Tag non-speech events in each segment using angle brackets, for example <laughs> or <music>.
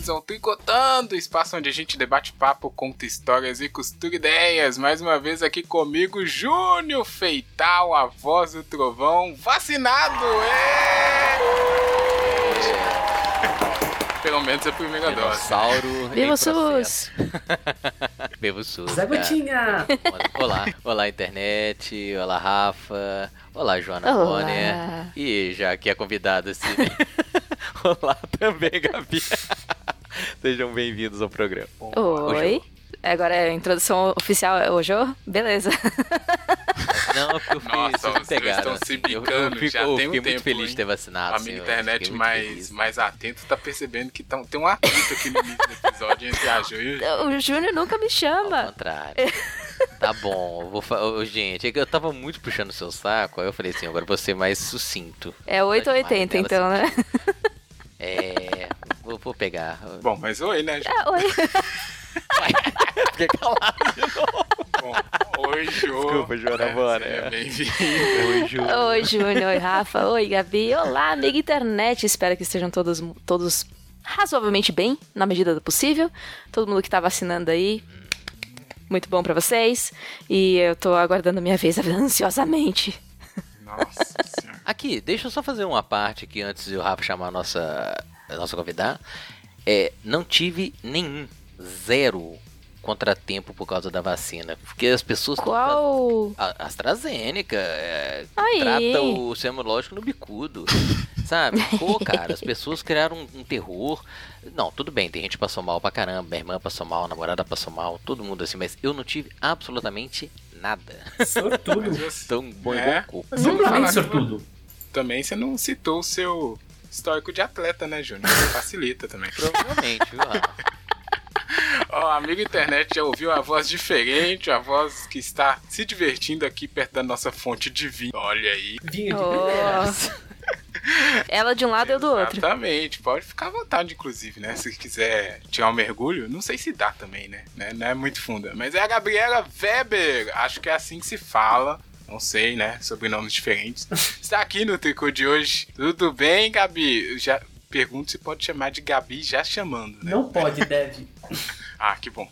bem-vindos ao Tricotando, espaço onde a gente debate papo, conta histórias e costura ideias. Mais uma vez aqui comigo, Júnior Feital, a voz do trovão, vacinado! Pelo menos a primeira dose. Dinossauro o SUS! o SUS. Zé. Gotinha! <laughs> Olá, olá internet, olá Rafa, olá Joana Olá. Bonner. E já que é convidada assim. <laughs> olá também, Gabi. <laughs> Sejam bem-vindos ao programa. Oi. Agora é a introdução oficial é o Jô? Beleza. <laughs> Não, porque eu fui, Nossa, vocês pegaram, estão assim. se Eu- eu, bicando, fico- já eu tem um tempo, muito feliz hein? de ter vacinado. A assim, minha eu internet mais, feliz. mais atento tá percebendo que tão, tem um atrito aqui no início do episódio entre a Ju e o O Júnior nunca me Ao chama. contrário. Tá bom, eu vou fa... Ô, gente, é eu tava muito puxando o seu saco, aí eu falei assim, agora eu vou ser mais sucinto. É 880 Dela, então, né? É. Vou, vou pegar. Bom, mas oi, né, Ju? Ah, oi. <laughs> Fiquei calado de novo. Bom, oi, Ju. Desculpa, Joana É, Bonner. seja bem-vindo. Oi, Ju. Oi, Júnior. Oi, Rafa. Oi, Gabi. Olá, amiga internet. Espero que estejam todos, todos razoavelmente bem, na medida do possível. Todo mundo que tá vacinando aí. Muito bom pra vocês. E eu tô aguardando a minha vez <laughs> ansiosamente. Nossa senhora. Aqui, deixa eu só fazer uma parte aqui antes de o Rafa chamar a nossa, a nossa convidada. É, não tive nenhum, zero contratempo por causa da vacina. Porque as pessoas. Qual. A AstraZeneca é, trata o sistema lógico no bicudo. <laughs> Sabe? Pô, cara, as pessoas criaram um, um terror. Não, tudo bem, tem gente que passou mal pra caramba, minha irmã passou mal, a namorada passou mal, todo mundo assim, mas eu não tive absolutamente nada. Sortudo. <laughs> Tão bom É. falar Duplamente que sortudo. Também você não citou o seu histórico de atleta, né, Júnior? Facilita também. Provavelmente, viu, <laughs> Ó, amigo internet já ouviu a voz diferente, a voz que está se divertindo aqui perto da nossa fonte de vinho. Olha aí. Vinho de Oh. <laughs> Ela de um lado e eu do outro. Exatamente, pode ficar à vontade, inclusive, né? Se quiser tirar um mergulho, não sei se dá também, né? né? Não é muito funda. Mas é a Gabriela Weber, acho que é assim que se fala. Não sei, né? Sobrenomes diferentes. <laughs> Está aqui no tricô de hoje. Tudo bem, Gabi? Já pergunto se pode chamar de Gabi já chamando, né? Não pode, deve. <laughs> Ah, que bom.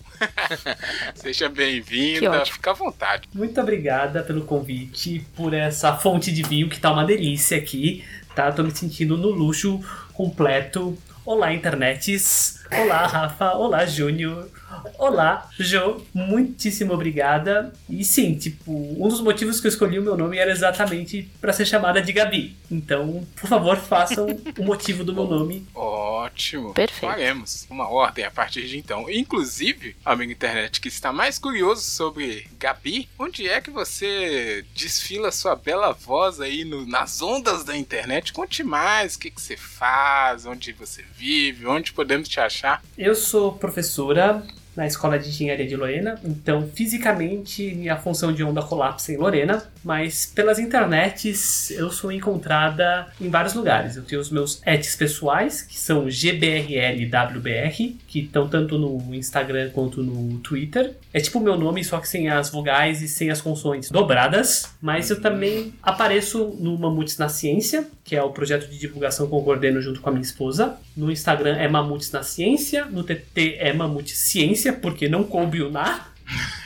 <laughs> Seja bem-vinda, fica à vontade. Muito obrigada pelo convite, por essa fonte de vinho que tá uma delícia aqui, tá? Tô me sentindo no luxo completo. Olá, internets. Olá, Rafa. Olá, Júnior. Olá, Jo. Muitíssimo obrigada. E sim, tipo, um dos motivos que eu escolhi o meu nome era exatamente pra ser chamada de Gabi. Então, por favor, façam o motivo do meu nome. Ótimo. Perfeito. Faremos uma ordem a partir de então. Inclusive, amigo internet que está mais curioso sobre Gabi, onde é que você desfila sua bela voz aí no- nas ondas da internet? Conte mais o que, que você faz, onde você vive, onde podemos te achar. Eu sou professora na Escola de Engenharia de Lorena, então fisicamente minha função de onda colapsa em Lorena, mas pelas internets eu sou encontrada em vários lugares. Eu tenho os meus ets pessoais, que são GBRLWBR, que estão tanto no Instagram quanto no Twitter. É tipo o meu nome, só que sem as vogais e sem as consoantes dobradas, mas eu também apareço no Mamutes na Ciência, que é o projeto de divulgação que eu coordeno junto com a minha esposa. No Instagram é Mamutes na Ciência, no TT é Mamute Ciência, porque não coube o na.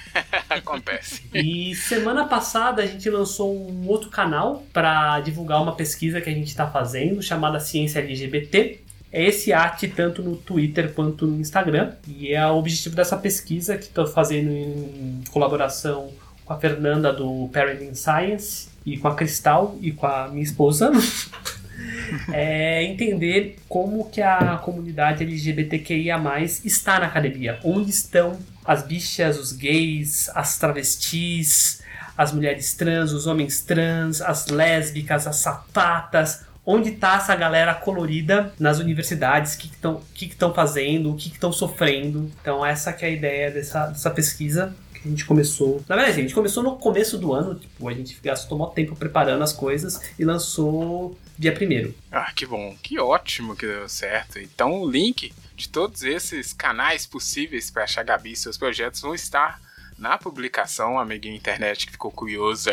<laughs> Acontece. E semana passada a gente lançou um outro canal para divulgar uma pesquisa que a gente está fazendo, chamada Ciência LGBT. É esse arte tanto no Twitter quanto no Instagram. E é o objetivo dessa pesquisa que estou fazendo em colaboração com a Fernanda do Parenting Science e com a Cristal e com a minha esposa. <laughs> é entender como que a comunidade LGBTQIA+, está na academia. Onde estão as bichas, os gays, as travestis, as mulheres trans, os homens trans, as lésbicas, as sapatas. Onde está essa galera colorida nas universidades? O que estão que que tão fazendo? O que estão sofrendo? Então essa que é a ideia dessa, dessa pesquisa que a gente começou. Na verdade, assim, a gente começou no começo do ano, tipo, a gente gastou mó tempo preparando as coisas e lançou dia primeiro. Ah, que bom, que ótimo que deu certo. Então o link de todos esses canais possíveis para achar Gabi e seus projetos vão estar na publicação, amiguinho internet que ficou curioso,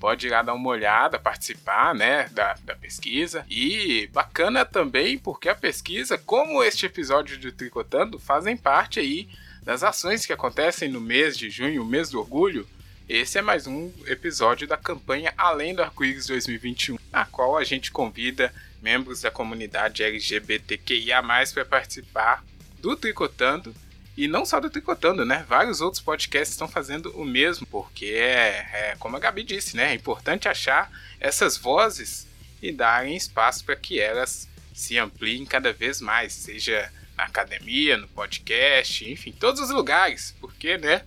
pode ir lá dar uma olhada, participar, né, da, da pesquisa. E bacana também porque a pesquisa, como este episódio de Tricotando, fazem parte aí das ações que acontecem no mês de junho, mês do orgulho. Esse é mais um episódio da campanha Além do Arco-Íris 2021, na qual a gente convida membros da comunidade LGBTQIA+, para participar do Tricotando e não só do Tricotando, né? Vários outros podcasts estão fazendo o mesmo, porque é, é como a Gabi disse, né? É importante achar essas vozes e darem espaço para que elas se ampliem cada vez mais, seja na academia, no podcast, enfim, todos os lugares, porque, né?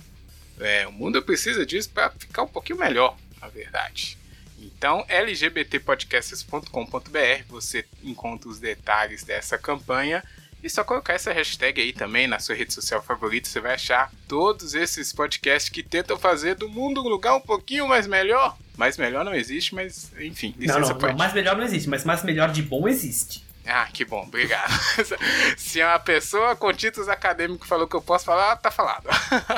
É, o mundo precisa disso para ficar um pouquinho melhor, na verdade. Então, lgbtpodcasts.com.br você encontra os detalhes dessa campanha e só colocar essa hashtag aí também na sua rede social favorita, você vai achar todos esses podcasts que tentam fazer do mundo um lugar um pouquinho mais melhor. Mais melhor não existe, mas enfim, licença não, não, não, mais melhor não existe, mas mais melhor de bom existe. Ah, que bom, obrigado. <laughs> Se uma pessoa com títulos acadêmicos falou que eu posso falar, tá falado.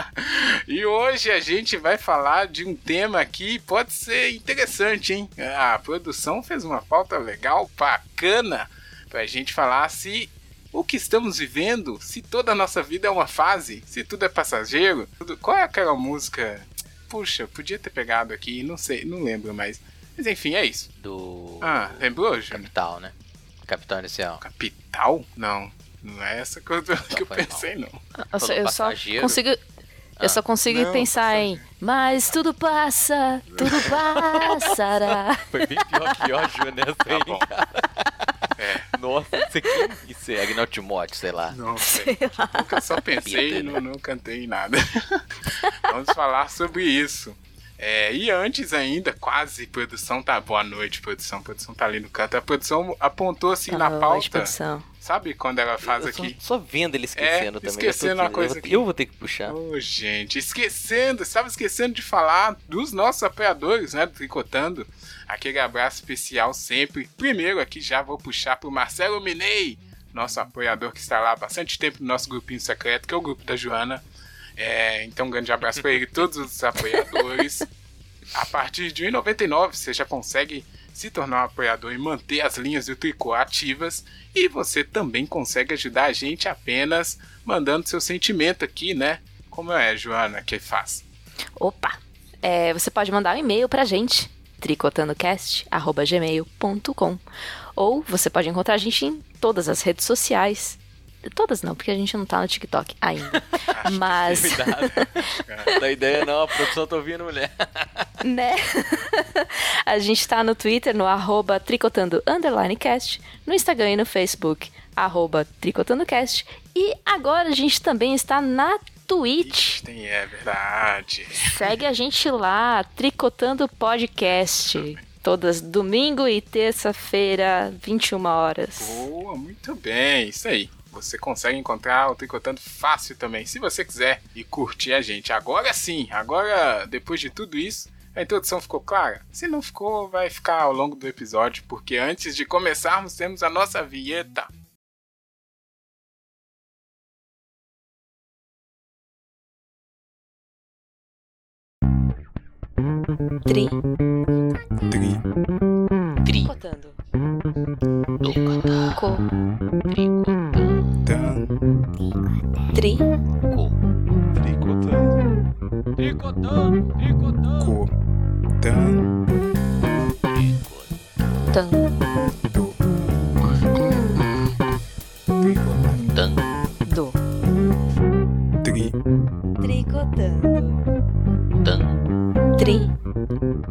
<laughs> e hoje a gente vai falar de um tema que pode ser interessante, hein? A produção fez uma pauta legal, bacana, pra gente falar se o que estamos vivendo, se toda a nossa vida é uma fase, se tudo é passageiro, tudo... qual é aquela música? Puxa, podia ter pegado aqui, não sei, não lembro mais. Mas enfim, é isso. Do. Ah, lembrou, Júnior? Capital, né? Capital Inicial. Capital? Não. Não é essa que eu, que eu pensei, mal. não. Eu, só, eu só consigo. Eu só consigo não, pensar em Mas tudo passa, tudo <laughs> passará. Foi bem pior que ó, Júnior, tá assim, bom. É. Nossa, isso aqui isso é Agnaldo Timóteo, sei lá. Não <laughs> sei. Nunca só pensei e não, não cantei nada. <laughs> Vamos falar sobre isso. É, e antes ainda, quase, produção tá. Boa noite, produção. Produção tá ali no canto. A produção apontou assim Boa na pauta. Produção. Sabe quando ela faz eu aqui? Só vendo ele esquecendo é, também. Esquecendo uma coisa eu, aqui. Eu vou ter que puxar. Ô, oh, gente, esquecendo, estava esquecendo de falar dos nossos apoiadores, né? Do Tricotando. Aquele abraço especial sempre. Primeiro aqui já vou puxar pro Marcelo Minei, nosso apoiador que está lá há bastante tempo no nosso grupinho secreto, que é o grupo da Joana. É, então, um grande abraço para todos os apoiadores. A partir de R$ 1,99 você já consegue se tornar um apoiador e manter as linhas do tricô ativas. E você também consegue ajudar a gente apenas mandando seu sentimento aqui, né? Como é, Joana, que faz? Opa! É, você pode mandar um e-mail pra gente, tricotandocast.gmail.com ou você pode encontrar a gente em todas as redes sociais, Todas não, porque a gente não tá no TikTok ainda. <laughs> Mas. <laughs> da ideia não, a produção tá ouvindo mulher. <laughs> né? a gente tá no Twitter, no arroba tricotando cast, no Instagram e no Facebook, arroba tricotandocast. E agora a gente também está na Twitch. Tem, é verdade. Segue a gente lá, Tricotando Podcast. Todas domingo e terça-feira, 21 horas. Boa, muito bem, isso aí você consegue encontrar o Tricotando fácil também, se você quiser e curtir a gente. Agora sim, agora depois de tudo isso, a introdução ficou clara? Se não ficou, vai ficar ao longo do episódio, porque antes de começarmos temos a nossa vinheta. Tri. Tri. Tricotando. Tricotando. Tricotando. Tan. Do. Tan. Do. Tri. Tricotando. Tan. Tri.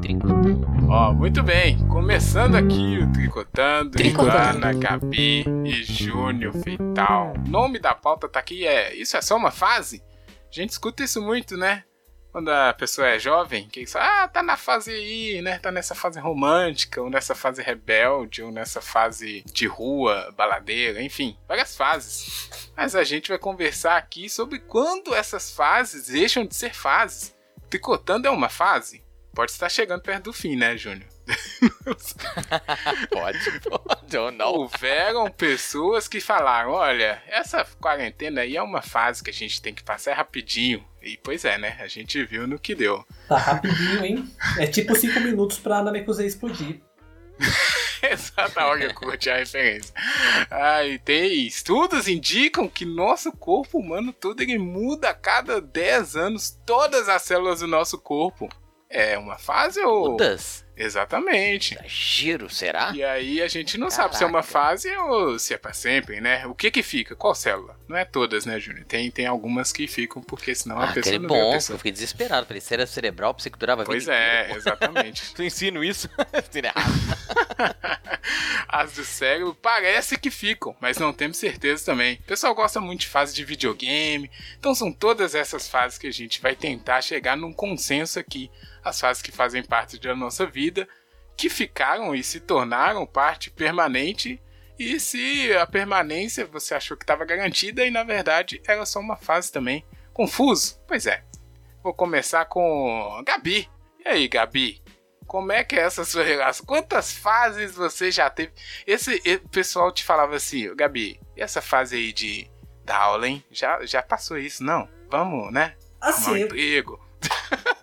Tricotando. Ó, muito bem. Começando aqui o Tricotando. Tricotando. Ana, Gabi e Júnior Feital. O nome da pauta tá aqui é Isso é só uma fase? A gente escuta isso muito, né? Quando a pessoa é jovem, que fala, ah, tá na fase aí, né? Tá nessa fase romântica, ou nessa fase rebelde, ou nessa fase de rua, baladeira, enfim, várias fases. Mas a gente vai conversar aqui sobre quando essas fases deixam de ser fases. Tricotando é uma fase? Pode estar chegando perto do fim, né, Júnior? <laughs> pode, pode ou não. Houveram pessoas que falaram: olha, essa quarentena aí é uma fase que a gente tem que passar rapidinho. E pois é, né? A gente viu no que deu. Tá rapidinho, hein? É tipo 5 minutos pra Namekusei explodir. <laughs> Hora que eu curti a referência. Ai, tem estudos indicam que nosso corpo humano todo ele muda a cada 10 anos. Todas as células do nosso corpo. É uma fase ou. Todas? Exatamente. Giro, será? E aí a gente não Caraca. sabe se é uma fase ou se é pra sempre, né? O que que fica? Qual célula? Não é todas, né, Júnior? Tem, tem algumas que ficam, porque senão a Ah, pessoa aquele não a bom, eu pessoa. fiquei desesperado. Falei, se era cerebral, pensei que durava a Pois é, exatamente. <laughs> Tu ensino isso? <laughs> <laughs> As do cérebro parece que ficam, mas não temos certeza também. O pessoal gosta muito de fase de videogame, então são todas essas fases que a gente vai tentar chegar num consenso aqui. As fases que fazem parte da nossa vida, que ficaram e se tornaram parte permanente. E se a permanência você achou que estava garantida e na verdade era só uma fase também. Confuso? Pois é. Vou começar com Gabi. E aí, Gabi? Como é que é essa sua relação? Quantas fases você já teve? Esse o pessoal te falava assim, "Ô, Gabi, e essa fase aí de da aula, hein? Já, já passou isso, não? Vamos, né? Um Assim, eu- emprego.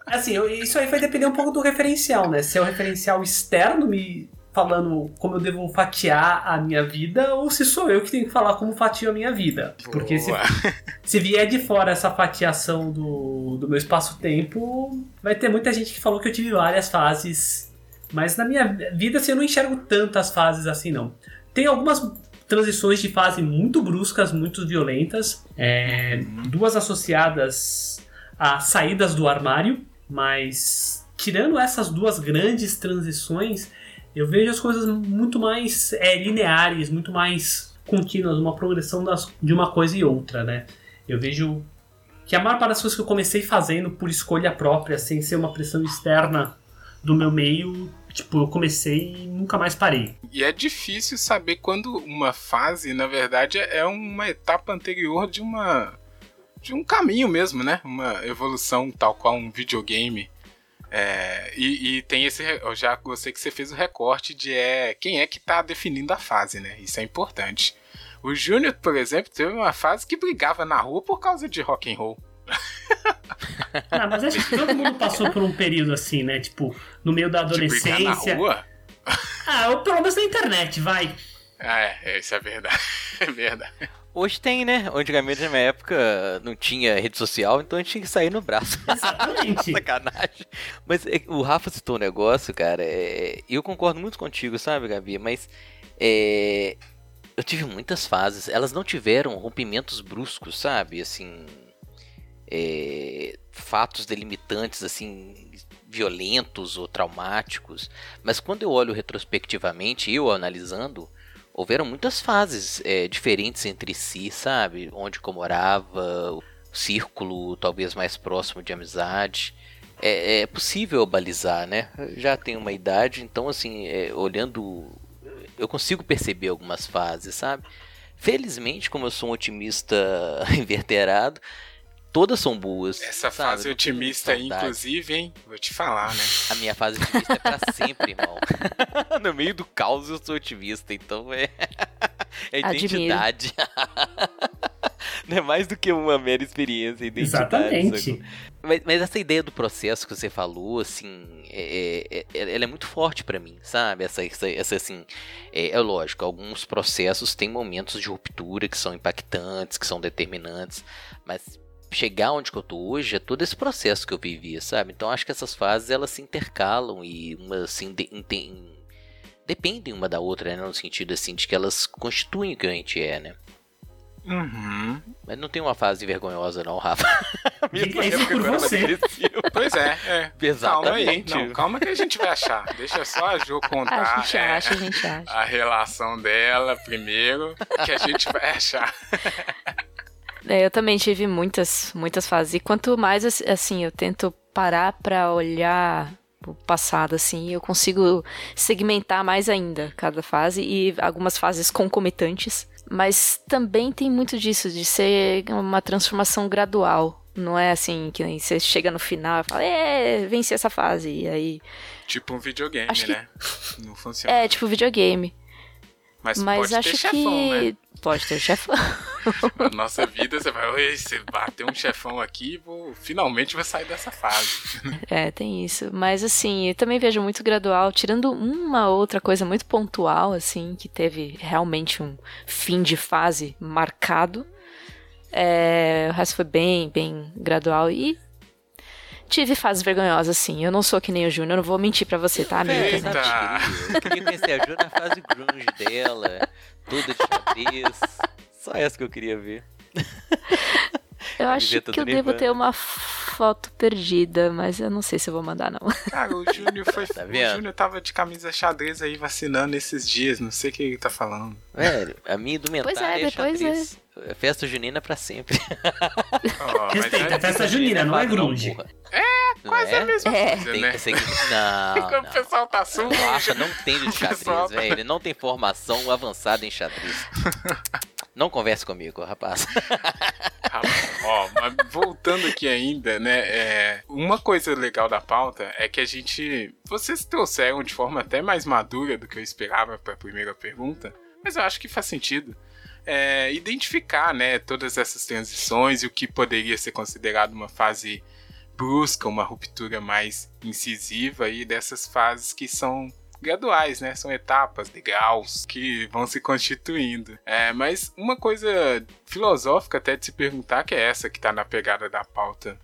Assim eu- isso aí vai depender um pouco do referencial, né? Se é o referencial externo me falando como eu devo fatiar a minha vida ou se sou eu que tenho que falar como fatio a minha vida. Porque se, <laughs> se vier de fora essa fatiação do, do meu espaço-tempo, vai ter muita gente que falou que eu tive várias fases. Mas na minha vida, assim, eu não enxergo tantas fases assim, não. Tem algumas transições de fase muito bruscas, muito violentas. é, duas associadas a saídas do armário, mas tirando essas duas grandes transições, eu vejo as coisas muito mais é, lineares, muito mais contínuas, uma progressão das, de uma coisa e outra, né? Eu vejo que a maior parte das coisas que eu comecei fazendo por escolha própria, sem ser uma pressão externa do meu meio, tipo, eu comecei e nunca mais parei. E é difícil saber quando uma fase, na verdade, é uma etapa anterior de uma de um caminho mesmo, né? Uma evolução tal qual um videogame. É, e, e tem esse. Eu já gostei que você fez o recorte de é, quem é que tá definindo a fase, né? Isso é importante. O Júnior, por exemplo, teve uma fase que brigava na rua por causa de rock and roll. <laughs> Ah, mas acho que todo mundo passou por um período assim, né? Tipo, no meio da De brigar na adolescência. rua? Ah, ou pelo menos na internet, vai. É, isso é verdade. <laughs> É verdade. Hoje tem, né? Antigamente, na minha época, não tinha rede social, então a gente tinha que sair no braço. <laughs> Exatamente. <laughs> Sacanagem. Mas é, o Rafa citou um negócio, cara. é, eu concordo muito contigo, sabe, Gabi? Mas é, eu tive muitas fases. Elas não tiveram rompimentos bruscos, sabe? Assim. é, fatos delimitantes, assim. Violentos ou traumáticos. Mas quando eu olho retrospectivamente, eu analisando, houveram muitas fases é, diferentes entre si, sabe? Onde que eu morava, o círculo talvez mais próximo de amizade. É, é possível balizar, né? Já tenho uma idade, então assim, é, olhando, eu consigo perceber algumas fases, sabe? Felizmente, como eu sou um otimista <laughs> inverterado, todas são boas. Essa sabe? fase otimista aí, inclusive, hein? Vou te falar, né? A minha fase otimista é pra sempre, irmão. <laughs> no meio do caos eu sou otimista, então é. <laughs> é identidade. <laughs> Não é mais do que uma mera experiência, identidade. Exatamente. Mas, mas essa ideia do processo que você falou, assim, é, é- é- ela é muito forte pra mim, sabe? Essa, essa, essa, assim, é, é lógico, alguns processos têm momentos de ruptura que são impactantes, que são determinantes, mas chegar onde que eu tô hoje é todo esse processo que eu vivi, sabe? Então acho que essas fases elas se intercalam e uma assim de- dependem uma da outra, né? No sentido assim de que elas constituem o que a gente é, né? Uhum. Mas não tem uma fase vergonhosa não, Rafa. <laughs> Diga isso por você. Pois é, é. Calma aí. Não, calma que a gente vai achar. Deixa só a Jo contar A gente é, acha, a gente acha. a relação dela primeiro, que a gente vai achar. É, eu também tive muitas, muitas fases. E quanto mais, ass- assim, eu tento parar pra olhar o passado, assim, eu consigo segmentar mais ainda cada fase e algumas fases concomitantes. Mas também tem muito disso, de ser uma transformação gradual. Não é assim que você chega no final e fala, é, venci essa fase. E aí. Tipo um videogame, Acho que- né? <laughs> Não funciona. É, tipo videogame. mas, Mas acho ter que. chefão, né? Pode ter chefão. Na <laughs> nossa vida, você vai, oi, você bateu um chefão aqui, vou, finalmente vai sair dessa fase. É, tem isso. Mas assim, eu também vejo muito gradual, tirando uma outra coisa muito pontual, assim, que teve realmente um fim de fase marcado. É, o resto foi bem, bem gradual. E tive fases vergonhosas, sim. Eu não sou que nem o Júnior, eu não vou mentir pra você, tá, amiga? Eita. Eu queria conhecer a Ju na fase grunge dela, toda de xadrez. Só essa que eu queria ver. <laughs> Eu acho que eu devo ter uma foto perdida, mas eu não sei se eu vou mandar, não. <laughs> Cara, o Júnior foi. <laughs> Tá o vendo? Júnior tava de camisa xadrez aí vacinando esses dias, não sei o que ele tá falando. Velho, a minha indumentária Pois é, é depois xadrez. É Festa junina pra sempre. Mas Respeita, é- é festa junina, não é grunge. É, quase é? a mesma É. coisa, Tem né? que seguir. Não, Quando o pessoal tá sujo. Racha não entende de xadrez, Pessoal- velho. Ele não tem formação avançada em xadrez. Não converse comigo, <laughs> rapaz. Ó, mas voltando aqui ainda, né? é, uma coisa legal da pauta é que a gente. Vocês trouxeram de forma até mais madura do que eu esperava para a primeira pergunta, mas eu acho que faz sentido. é, identificar, né, todas essas transições e o que poderia ser considerado uma fase brusca, uma ruptura mais incisiva e dessas fases que são graduais, né? São etapas, degraus que vão se constituindo. É, mas uma coisa filosófica até de se perguntar, que é essa que tá na pegada da pauta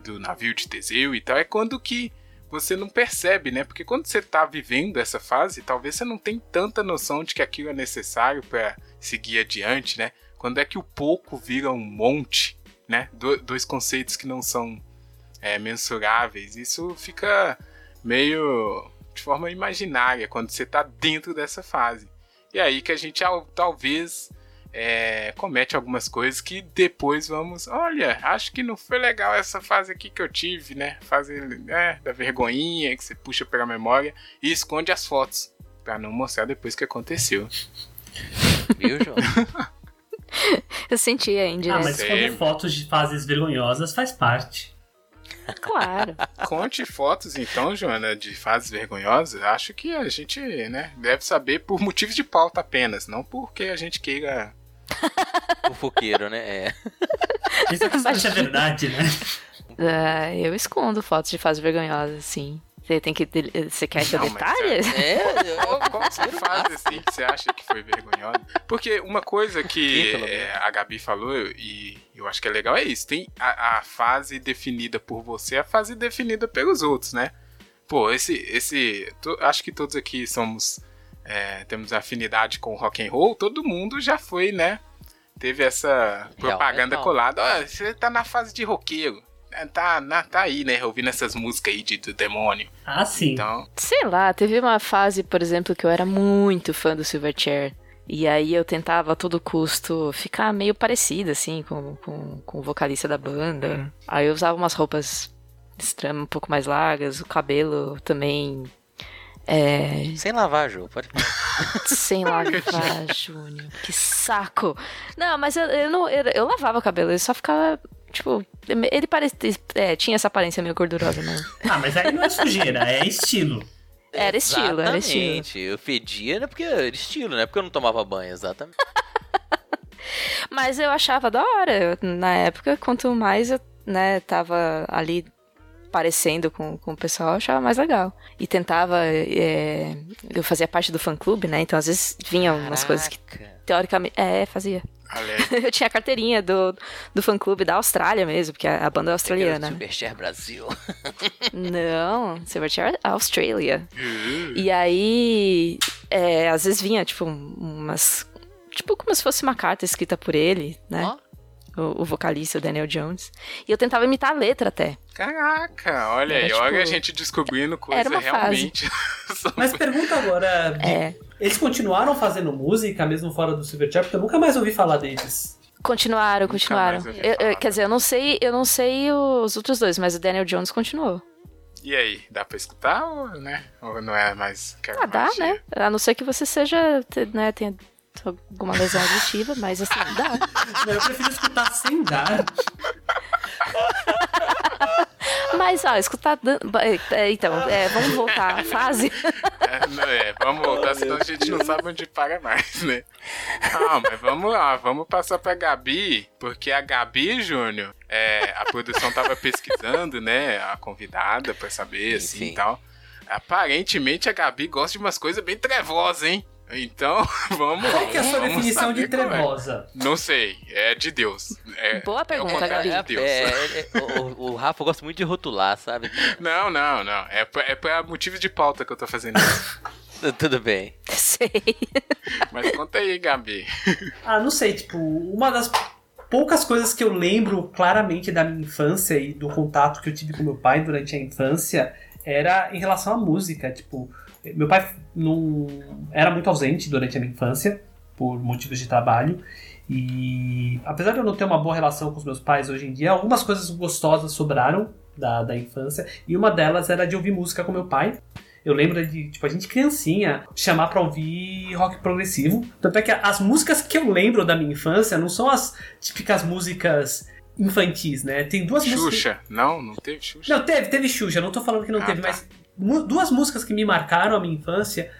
do navio de Teseu e tal, é quando que você não percebe, né? Porque quando você tá vivendo essa fase, talvez você não tem tanta noção de que aquilo é necessário para seguir adiante, né? Quando é que o pouco vira um monte, né? Do- dois conceitos que não são é, mensuráveis. Isso fica meio de forma imaginária quando você tá dentro dessa fase. E aí que a gente al- talvez é, comete algumas coisas que depois vamos. Olha, acho que não foi legal essa fase aqui que eu tive, né? Fase né, da vergonhinha que você puxa pela memória e esconde as fotos. Pra não mostrar depois o que aconteceu. Viu, João? <laughs> Eu senti a Ah, mas esconder fotos de fases vergonhosas faz parte. Claro. Conte fotos, então, Joana, de fases vergonhosas. Acho que a gente né, deve saber por motivos de pauta apenas, não porque a gente queira. <laughs> O foqueiro, né? É. Isso é verdade, né? Ah, eu escondo fotos de fases vergonhosas, sim. Você tem que. Você quer que eu Não, mas detalhe? É, Qual, qual é <laughs> a fase assim que você acha que foi vergonhosa? Porque uma coisa que é, a Gabi falou e eu acho que é legal é isso. Tem a, a fase definida por você e a fase definida pelos outros, né? Pô, esse. esse to- acho que todos aqui somos. é, temos afinidade com rock and roll, todo mundo já foi, né? Teve essa propaganda metal. colada. Ó, você tá na fase de roqueiro. É, Tá, na- tá aí, né? Ouvindo essas músicas aí de, do demônio. Ah, sim. Então, Sei lá, teve uma fase, por exemplo, que eu era muito fã do Silverchair. E aí eu tentava a todo custo ficar meio parecida, assim, com, com, com o vocalista da banda. Aí eu usava umas roupas estranhas, um pouco mais largas, o cabelo também. É, Sem lavar, Ju. Pode <laughs> sem lavar, <laughs> Júnior. Que saco! Não, mas eu, eu não. Eu, eu lavava o cabelo, ele só ficava. Tipo, ele parecia. É, tinha essa aparência meio gordurosa, né? Ah, mas aí não é sujeira, é estilo. Era estilo, era estilo. Exatamente. Eu fedia, né? Porque era estilo, né? Porque eu não tomava banho, exatamente. <laughs> Mas eu achava da hora. Eu, na época, quanto mais eu, né, tava ali parecendo com, com o pessoal, eu achava mais legal. E tentava. é, eu fazia parte do fã clube, né? Então às vezes vinham umas coisas que teoricamente. É, fazia. <laughs> eu tinha a carteirinha do, do fã clube da Austrália mesmo, porque a, a banda é australiana. Supershare Brasil. <laughs> Não, Silverchair Australia. E aí, é, às vezes vinha, tipo, umas. Tipo, como se fosse uma carta escrita por ele, né? Ó. O, o vocalista, o Daniel Jones. E eu tentava imitar a letra até. Caraca, olha Era aí, tipo- olha a gente descobrindo coisa Era uma fase. realmente. <laughs> Mas pergunta agora, É. eles continuaram fazendo música mesmo fora do Silverchair? Porque eu nunca mais ouvi falar deles. Continuaram, continuaram. Eu- eu- quer dizer, eu não sei, eu não sei os outros dois, mas o Daniel Jones continuou. e aí, dá pra escutar ou, né? Ou não é mais. Ah, dá, magia? né? A não ser que você seja, né, tenha alguma lesão auditiva, mas assim, dá. <laughs> Não, Eu prefiro escutar sem dar. Mas, ó, escutar. dan- ba- é, Então, é, vamos voltar à fase. <laughs> É, Não, é, vamos voltar, senão a gente não sabe onde para mais, né? Ah, mas vamos lá, vamos passar pra Gabi, porque a Gabi, Júnior, é, a produção tava pesquisando, né, a convidada pra saber, assim, e tal. Aparentemente a Gabi gosta de umas coisas bem trevosas, hein? Então, <laughs> vamos. Qual que é a sua definição de qual é. trevosa? Não sei, é de Deus. É, Boa é pergunta, contrário Gabi. de Deus. É, é, é, o, o Rafa gosta muito de rotular, sabe? Não, não, não. É pra, é pra motivo de pauta que eu tô fazendo isso. <laughs> Tudo bem. Sei. <laughs> Mas conta aí, Gabi. Ah, não sei, tipo, uma das poucas coisas que eu lembro claramente da minha infância e do contato que eu tive com meu pai durante a infância era em relação à música. Tipo, meu pai não era muito ausente durante a minha infância, por motivos de trabalho. E apesar de eu não ter uma boa relação com os meus pais hoje em dia, algumas coisas gostosas sobraram da, da infância. E uma delas era de ouvir música com meu pai. Eu lembro de, tipo, a gente criancinha chamar pra ouvir rock progressivo. Tanto é que as músicas que eu lembro da minha infância não são as típicas músicas infantis, né? Tem duas músicas. Xuxa. Não, não teve Xuxa. Não, teve, teve Xuxa, não tô falando que não Ah, teve, tá. mas duas músicas que me marcaram a minha infância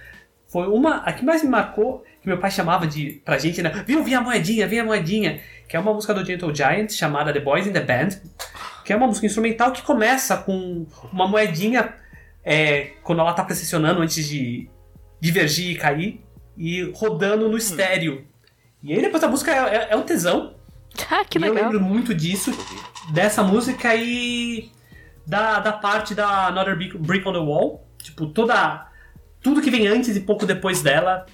foi uma, a que mais me marcou, que meu pai chamava de, pra gente, né? Vem ouvir a moedinha, vem a moedinha, que é uma música do Gentle Giant chamada The Boys in the Band, que é uma música instrumental que começa com uma moedinha é, quando ela tá pressionando antes de divergir e cair, e rodando Hum. no estéreo. E aí depois a música é, é, é um tesão, <laughs> Ah, que e eu legal. lembro muito disso, dessa música e da, da parte da Another Brick on the Wall. Tipo, toda. Tudo que vem antes e pouco depois dela,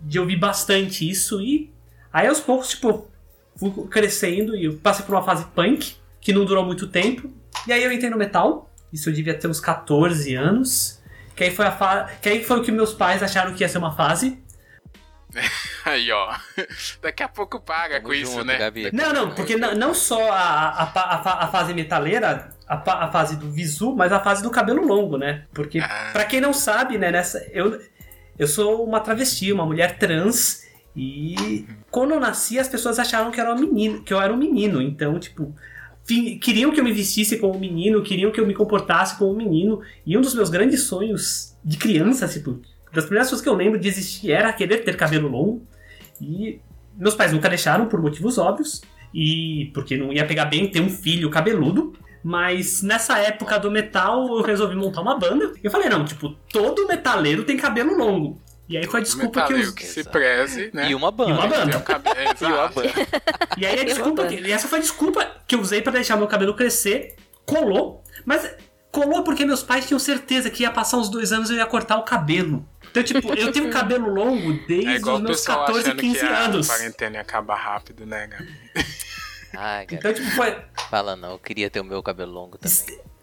de ouvir bastante isso. E aí aos poucos, tipo, fui crescendo e eu passei por uma fase punk, que não durou muito tempo. E aí eu entrei no metal. Isso eu devia ter uns 14 anos. Que aí foi, a fa... que, aí foi o que meus pais acharam que ia ser uma fase. <laughs> Aí, ó. Daqui a pouco paga Tamo com isso, junto, né? Gabi. Não, não, porque não, não só a, a, a, a fase metaleira, a, a fase do visu, mas a fase do cabelo longo, né? Porque, Ah. pra quem não sabe, né, nessa. Eu, eu sou uma travesti, uma mulher trans. E quando eu nasci, as pessoas acharam que, era um menino, que eu era um menino. Então, tipo, queriam que eu me vestisse como um menino, queriam que eu me comportasse como um menino. E um dos meus grandes sonhos de criança, tipo, das primeiras coisas que eu lembro de existir era querer ter cabelo longo. E meus pais nunca deixaram por motivos óbvios. E porque não ia pegar bem ter um filho cabeludo. Mas nessa época do metal eu resolvi montar uma banda. E eu falei, não, tipo, todo metaleiro tem cabelo longo. E aí foi a desculpa que eu. que se preze, né? E uma banda. E uma banda. É, <laughs> E uma banda. E aí a Eu desculpa. que- E essa foi a desculpa que eu usei pra deixar meu cabelo crescer. Colou. Mas colou porque meus pais tinham certeza que ia passar uns dois anos e eu ia cortar o cabelo. Então, tipo, eu tenho <laughs> cabelo longo desde É igual os o meus pessoal 14, achando 15 que a anos. quarentena ia acabar rápido, né, Gabi? <laughs> Ai, cara. Então, tipo, foi. Fala não, eu queria ter o meu cabelo longo também.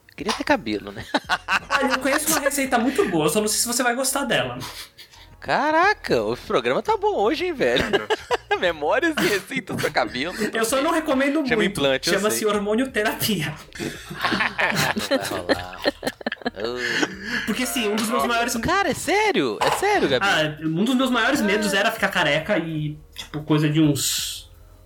Eu queria ter cabelo, né? Olha, eu conheço uma receita muito boa, só não sei se você vai gostar dela. Caraca, o programa tá bom hoje, hein, velho? <laughs> Memórias e receitas pra cabelo. Eu só não recomendo Chama muito. implante, Chama-se hormônio terapia. Não vai rolar. Porque sim, um dos meus maiores. Cara, é sério? É sério, Gabi? Ah, um dos meus maiores medos era ficar careca e, tipo, coisa de uns.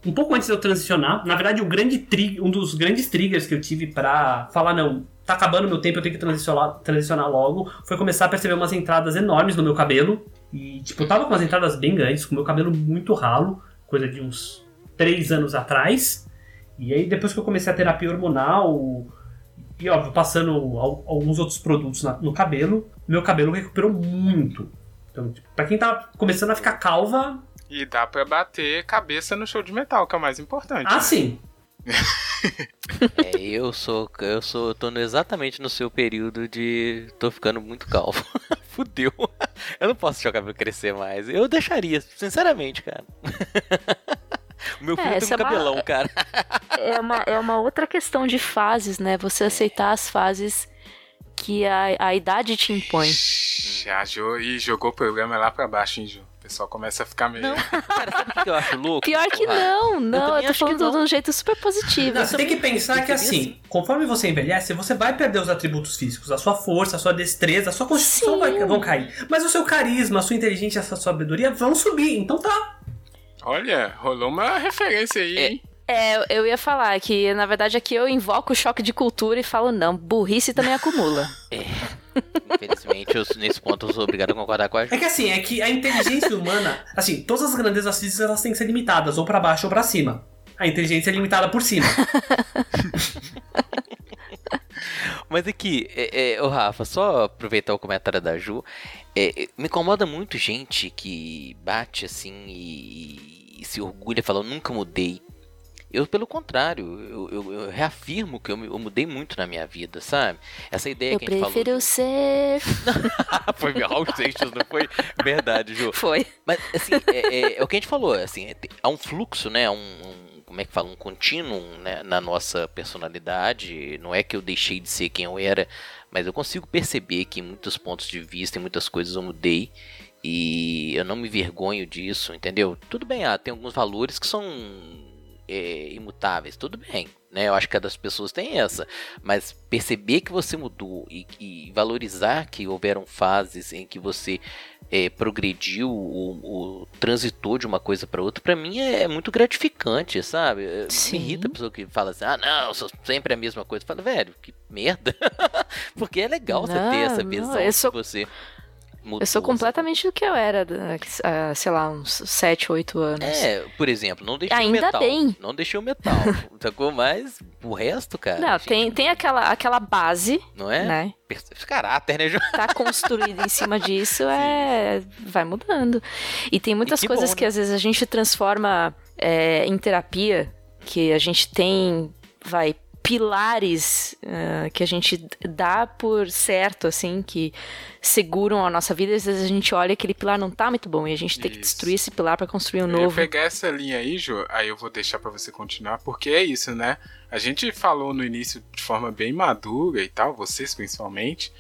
Um pouco antes de eu transicionar. Na verdade, o grande um dos grandes triggers que eu tive pra falar, não, tá acabando meu tempo, eu tenho que transicionar, transicionar logo, foi começar a perceber umas entradas enormes no meu cabelo. E, tipo, eu tava com umas entradas bem grandes, com meu cabelo muito ralo, coisa de uns três anos atrás. E aí, depois que eu comecei a terapia hormonal, e óbvio, passando al- alguns outros produtos no cabelo, meu cabelo recuperou muito. Então, tipo, pra quem tá começando a ficar calva, E dá pra bater cabeça no show de metal, que é o mais importante. ah, né? sim. É, eu sou, eu sou, eu tô exatamente no seu período de tô ficando muito calvo. <laughs> Fudeu. Eu não posso deixar o cabelo crescer mais. Eu deixaria, sinceramente, cara. <laughs> O meu filho tem essa um é uma- cabelão, cara. <laughs> É uma, é uma outra questão de fases, né? Você aceitar as fases que a, a idade te impõe. Já e jogou o programa lá pra baixo, hein, Ju? O pessoal começa a ficar meio. Não, cara, <laughs> sabe o que eu acho louco? Pior que Porra, não, não. também Eu, tô acho que falando de um jeito super positivo. Não, você tem que pensar eu que assim, conforme você envelhece, você vai perder os atributos físicos, a sua força, a sua destreza, a sua constituição vai- vão cair. Mas o seu carisma, a sua inteligência, a sua sabedoria vão subir. Então tá. Olha, rolou uma referência aí, É. hein? É, eu ia falar que, na verdade, aqui eu invoco o choque de cultura e falo, não, burrice também acumula. Infelizmente, eu, nesse ponto, eu sou obrigado a concordar com a É que assim, é que a inteligência humana, assim, todas as grandezas físicas elas têm que ser limitadas, ou pra baixo ou pra cima. A inteligência é limitada por cima. <laughs> Mas aqui, é, é, ô Rafa, só aproveitar o comentário da Ju. É, é, me incomoda muito gente que bate assim e, e se orgulha e fala, eu nunca mudei. Eu, pelo contrário, eu, eu, eu reafirmo que eu, eu, mudei muito na minha vida, sabe? Essa ideia eu que a gente falou. Eu prefiro ser. <laughs> foi Raul Seixas, não foi? Verdade, Ju. Foi. Mas, assim, é, é, é o que a gente falou, assim, há um fluxo, né? Um, um como é que fala, um contínuo né, na nossa personalidade. Não é que eu deixei de ser quem eu era, mas eu consigo perceber que em muitos pontos de vista, em muitas coisas eu mudei. E eu não me vergonho disso, entendeu? Tudo bem, ah, tem alguns valores que são é, imutáveis, tudo bem, né? Eu acho que cada pessoas tem essa, mas perceber que você mudou e, e valorizar que houveram fases em que você é, progrediu ou, ou, transitou de uma coisa para outra, para mim é, muito gratificante, sabe? Sim. Me irrita a pessoa que fala assim, ah, não, eu sou sempre a mesma coisa. Fala, velho, que merda. <laughs> Porque é legal não, você ter essa visão não, sou... você Mudou, eu sou completamente do que eu era, sei lá, uns 7, 8 anos. É, por exemplo, não deixei Ainda o metal. bem. Não deixei o metal, <laughs> sacou? Mas o resto, cara. Não, gente, tem, tem aquela, aquela base. Não é? Né? Caráter, né, Ju? Tá construído em cima disso, <laughs> é. Vai mudando. E tem muitas que coisas bom, que né? às vezes a gente transforma é, em terapia, que a gente tem, vai, pilares uh, que a gente dá por certo, assim, que seguram a nossa vida. Às vezes a gente olha aquele pilar não tá muito bom e a gente tem que destruir esse pilar para construir um novo. Eu pegar essa linha aí, Jo, aí eu vou deixar para você continuar, porque é isso, né? A gente falou no início de forma bem madura e tal, vocês principalmente,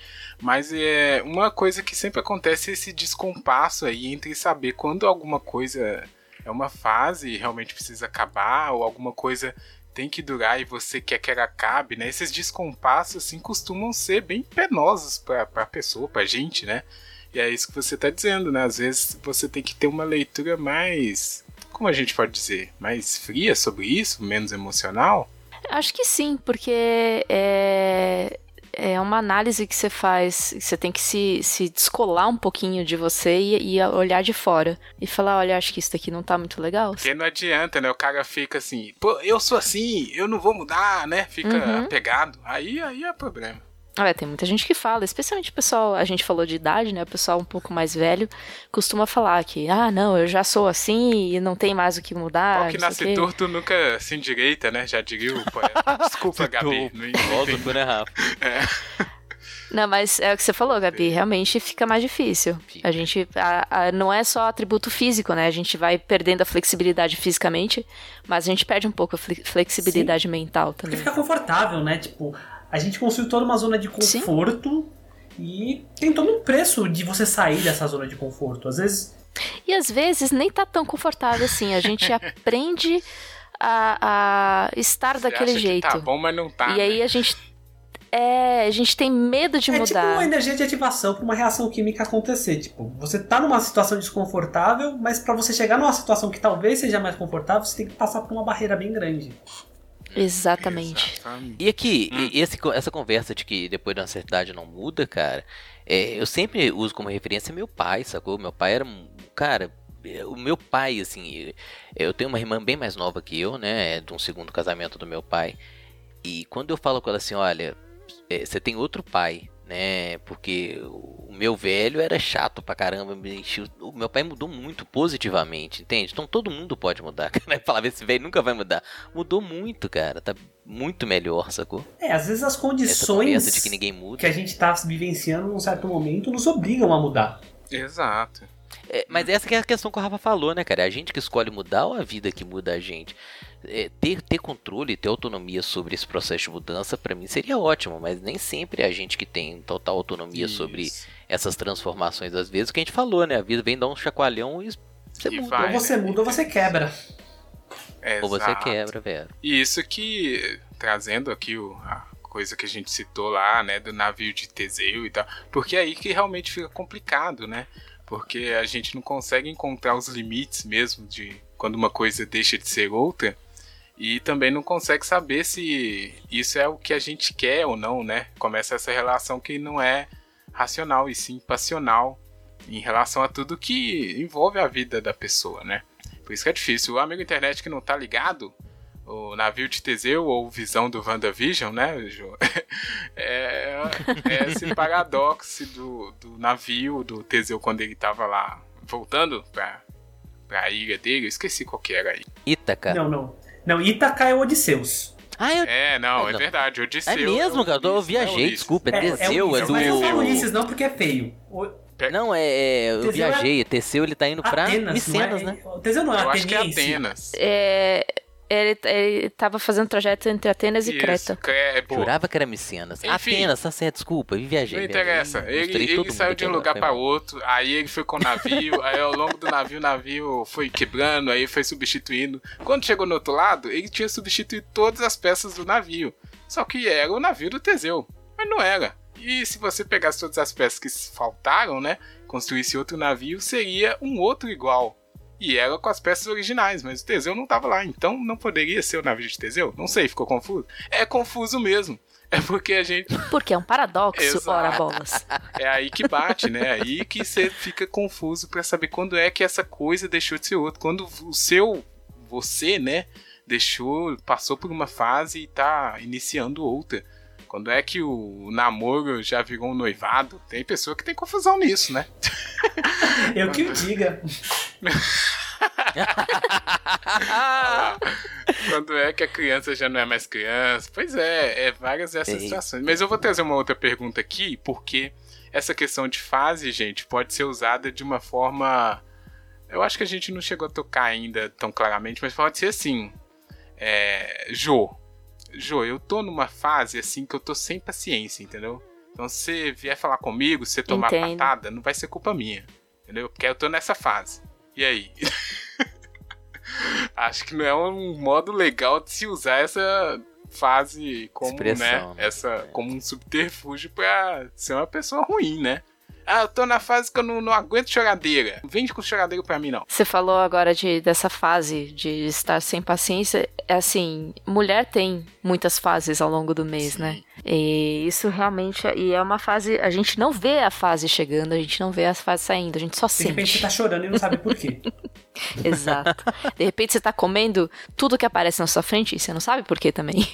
mas é uma coisa que sempre acontece é esse descompasso aí entre saber quando alguma coisa é uma fase e realmente precisa acabar ou alguma coisa tem que durar e você quer que ela acabe, né? Esses descompassos, assim, costumam ser bem penosos pra, pra pessoa, pra gente, né? E é isso que você tá dizendo, né? Às vezes você tem que ter uma leitura mais. Como a gente pode dizer? Mais fria sobre isso, menos emocional? Acho que sim, porque é, é uma análise que você faz, você tem que se, se descolar um pouquinho de você e, e, olhar de fora. E falar, olha, acho que isso daqui não tá muito legal. Porque não adianta, né? O cara fica assim, pô, eu sou assim, eu não vou mudar, né? Fica uhum. apegado. Aí, aí é problema. Ah, é, tem muita gente que fala, especialmente o pessoal, a gente falou de idade, né? O pessoal um pouco mais velho costuma falar que, ah, não, eu já sou assim e não tem mais o que mudar. Qual que nasce torto nunca se endireita, né? Já diria o poeta. <laughs> Desculpa, Gabi. Filósofo, né, Rafa? É. Não, mas é o que você falou, Gabi, realmente fica mais difícil. A gente. A, a, não é só atributo físico, né? A gente vai perdendo a flexibilidade fisicamente, mas a gente perde um pouco a flexibilidade Sim. mental também. Porque fica confortável, né? Tipo, a gente construiu toda uma zona de conforto Sim. e tem todo um preço de você sair dessa zona de conforto. Às vezes. E às vezes nem tá tão confortável assim. A gente <laughs> aprende a, a estar você daquele jeito. tá bom, mas não tá. E né? aí a gente. É, a gente tem medo de é mudar. É tipo uma energia de ativação para uma reação química acontecer. Tipo, você tá numa situação desconfortável, mas para você chegar numa situação que talvez seja mais confortável, você tem que passar por uma barreira bem grande. Exatamente. Exatamente. E aqui, hum. esse, essa conversa de que depois da certa idade não muda, cara, é, eu sempre uso como referência meu pai, sacou? Meu pai era um. Cara, o meu pai, assim, eu tenho uma irmã bem mais nova que eu, né? De um segundo casamento do meu pai. E quando eu falo com ela assim, olha, é, você tem outro pai, né? Porque o meu velho era chato pra caramba, o meu pai mudou muito positivamente, entende? Então todo mundo pode mudar, <laughs> cara. Falava, esse velho nunca vai mudar. Mudou muito, cara. Tá muito melhor, sacou? É, às vezes as condições de que, ninguém muda. que a gente tá vivenciando num certo momento nos obrigam a mudar. Exato. É, mas essa que é a questão que o Rafa falou, né, cara? É a gente que escolhe mudar ou a vida que muda a gente? É, ter, ter controle, ter autonomia sobre esse processo de mudança, para mim seria ótimo, mas nem sempre é a gente que tem total autonomia Isso. sobre essas transformações. Às vezes, o que a gente falou, né? A vida vem dar um chacoalhão e você e muda. Vai, ou você né? muda ou você quebra. Ou você quebra, velho. E isso que, trazendo aqui o, a coisa que a gente citou lá, né, do navio de Teseu e tal, porque é aí que realmente fica complicado, né? Porque a gente não consegue encontrar os limites mesmo de quando uma coisa deixa de ser outra e também não consegue saber se isso é o que a gente quer ou não, né? Começa essa relação que não é racional e sim passional em relação a tudo que envolve a vida da pessoa, né? Por isso que é difícil. O amigo internet que não tá ligado, o navio de Teseu ou visão do WandaVision, né, Ju? <laughs> É, é esse paradoxo do, do navio do Teseu quando ele tava lá voltando pra, pra ilha dele. Eu esqueci qual que era aí. Ítaca. Não, não. Não, Ítaca é o Odisseus. Ah, eu... É, não, É, é não. verdade. Odisseu. É mesmo, cara. Eu viajei, é desculpa. É, É, Teseu, é, Ulisses, do. Mas eu falo Ulisses não porque é feio. Não, é, é, eu Teseu é- viajei. Teseu ele tá indo pra Atenas, Micenas, é? né? Teseu não é Eu acho que é. Atenas. É, ele, ele tava fazendo trajeto entre Atenas e Isso, Creta. Cre- é, pô, Jurava que era Micenas. Enfim. Atenas, tá certo, desculpa, eu viajei. Não velho. interessa. Eu Ele, ele saiu de um lugar mal. outro, aí ele foi com o navio, aí ao longo do navio, o navio foi quebrando, aí foi substituindo. Quando chegou no outro lado, ele tinha substituído todas as peças do navio. Só que era o navio do Teseu. Mas não era. E se você pegasse todas as peças que faltaram, né? Construísse outro navio, seria um outro igual. E era com as peças originais, mas o Teseu não estava lá, então não poderia ser o navio de Teseu? Não sei, ficou confuso? É confuso mesmo. É porque a gente <laughs> Porque é um paradoxo, Exato. ora bolas. é aí que bate, né? Aí que você fica confuso pra saber quando é que essa coisa deixou de ser outra. Quando o seu, você, né, deixou, passou por uma fase e tá iniciando outra. Quando é que o namoro já virou um noivado? Tem pessoa que tem confusão nisso, né? <laughs> Eu que o diga. <laughs> Quando é que a criança já não é mais criança? Pois é, é várias dessas Sei. situações. Mas eu vou trazer uma outra pergunta aqui, porque essa questão de fase, gente, pode ser usada de uma forma. Eu acho que a gente não chegou a tocar ainda tão claramente, mas pode ser assim. É. Jô. Jô, eu tô numa fase assim que eu tô sem paciência, entendeu? Então se você vier falar comigo, se você tomar Entendo. patada, não vai ser culpa minha. Entendeu? Porque eu tô nessa fase. E aí? <laughs> Acho que não é um modo legal de se usar essa fase como, Expressão, né? né? Essa, como um subterfúgio pra ser uma pessoa ruim, né? Ah, eu tô na fase que eu não, não aguento choradeira. Não vende com choradeira pra mim, não. Você falou agora de, dessa fase de estar sem paciência. É assim, mulher tem muitas fases ao longo do mês, né? E isso realmente é, e é uma fase. A gente não vê a fase chegando, a gente não vê as fases saindo, a gente só De repente você sente. tá chorando e não sabe por quê. <laughs> Exato. De repente você tá comendo tudo que aparece na sua frente e você não sabe por quê também.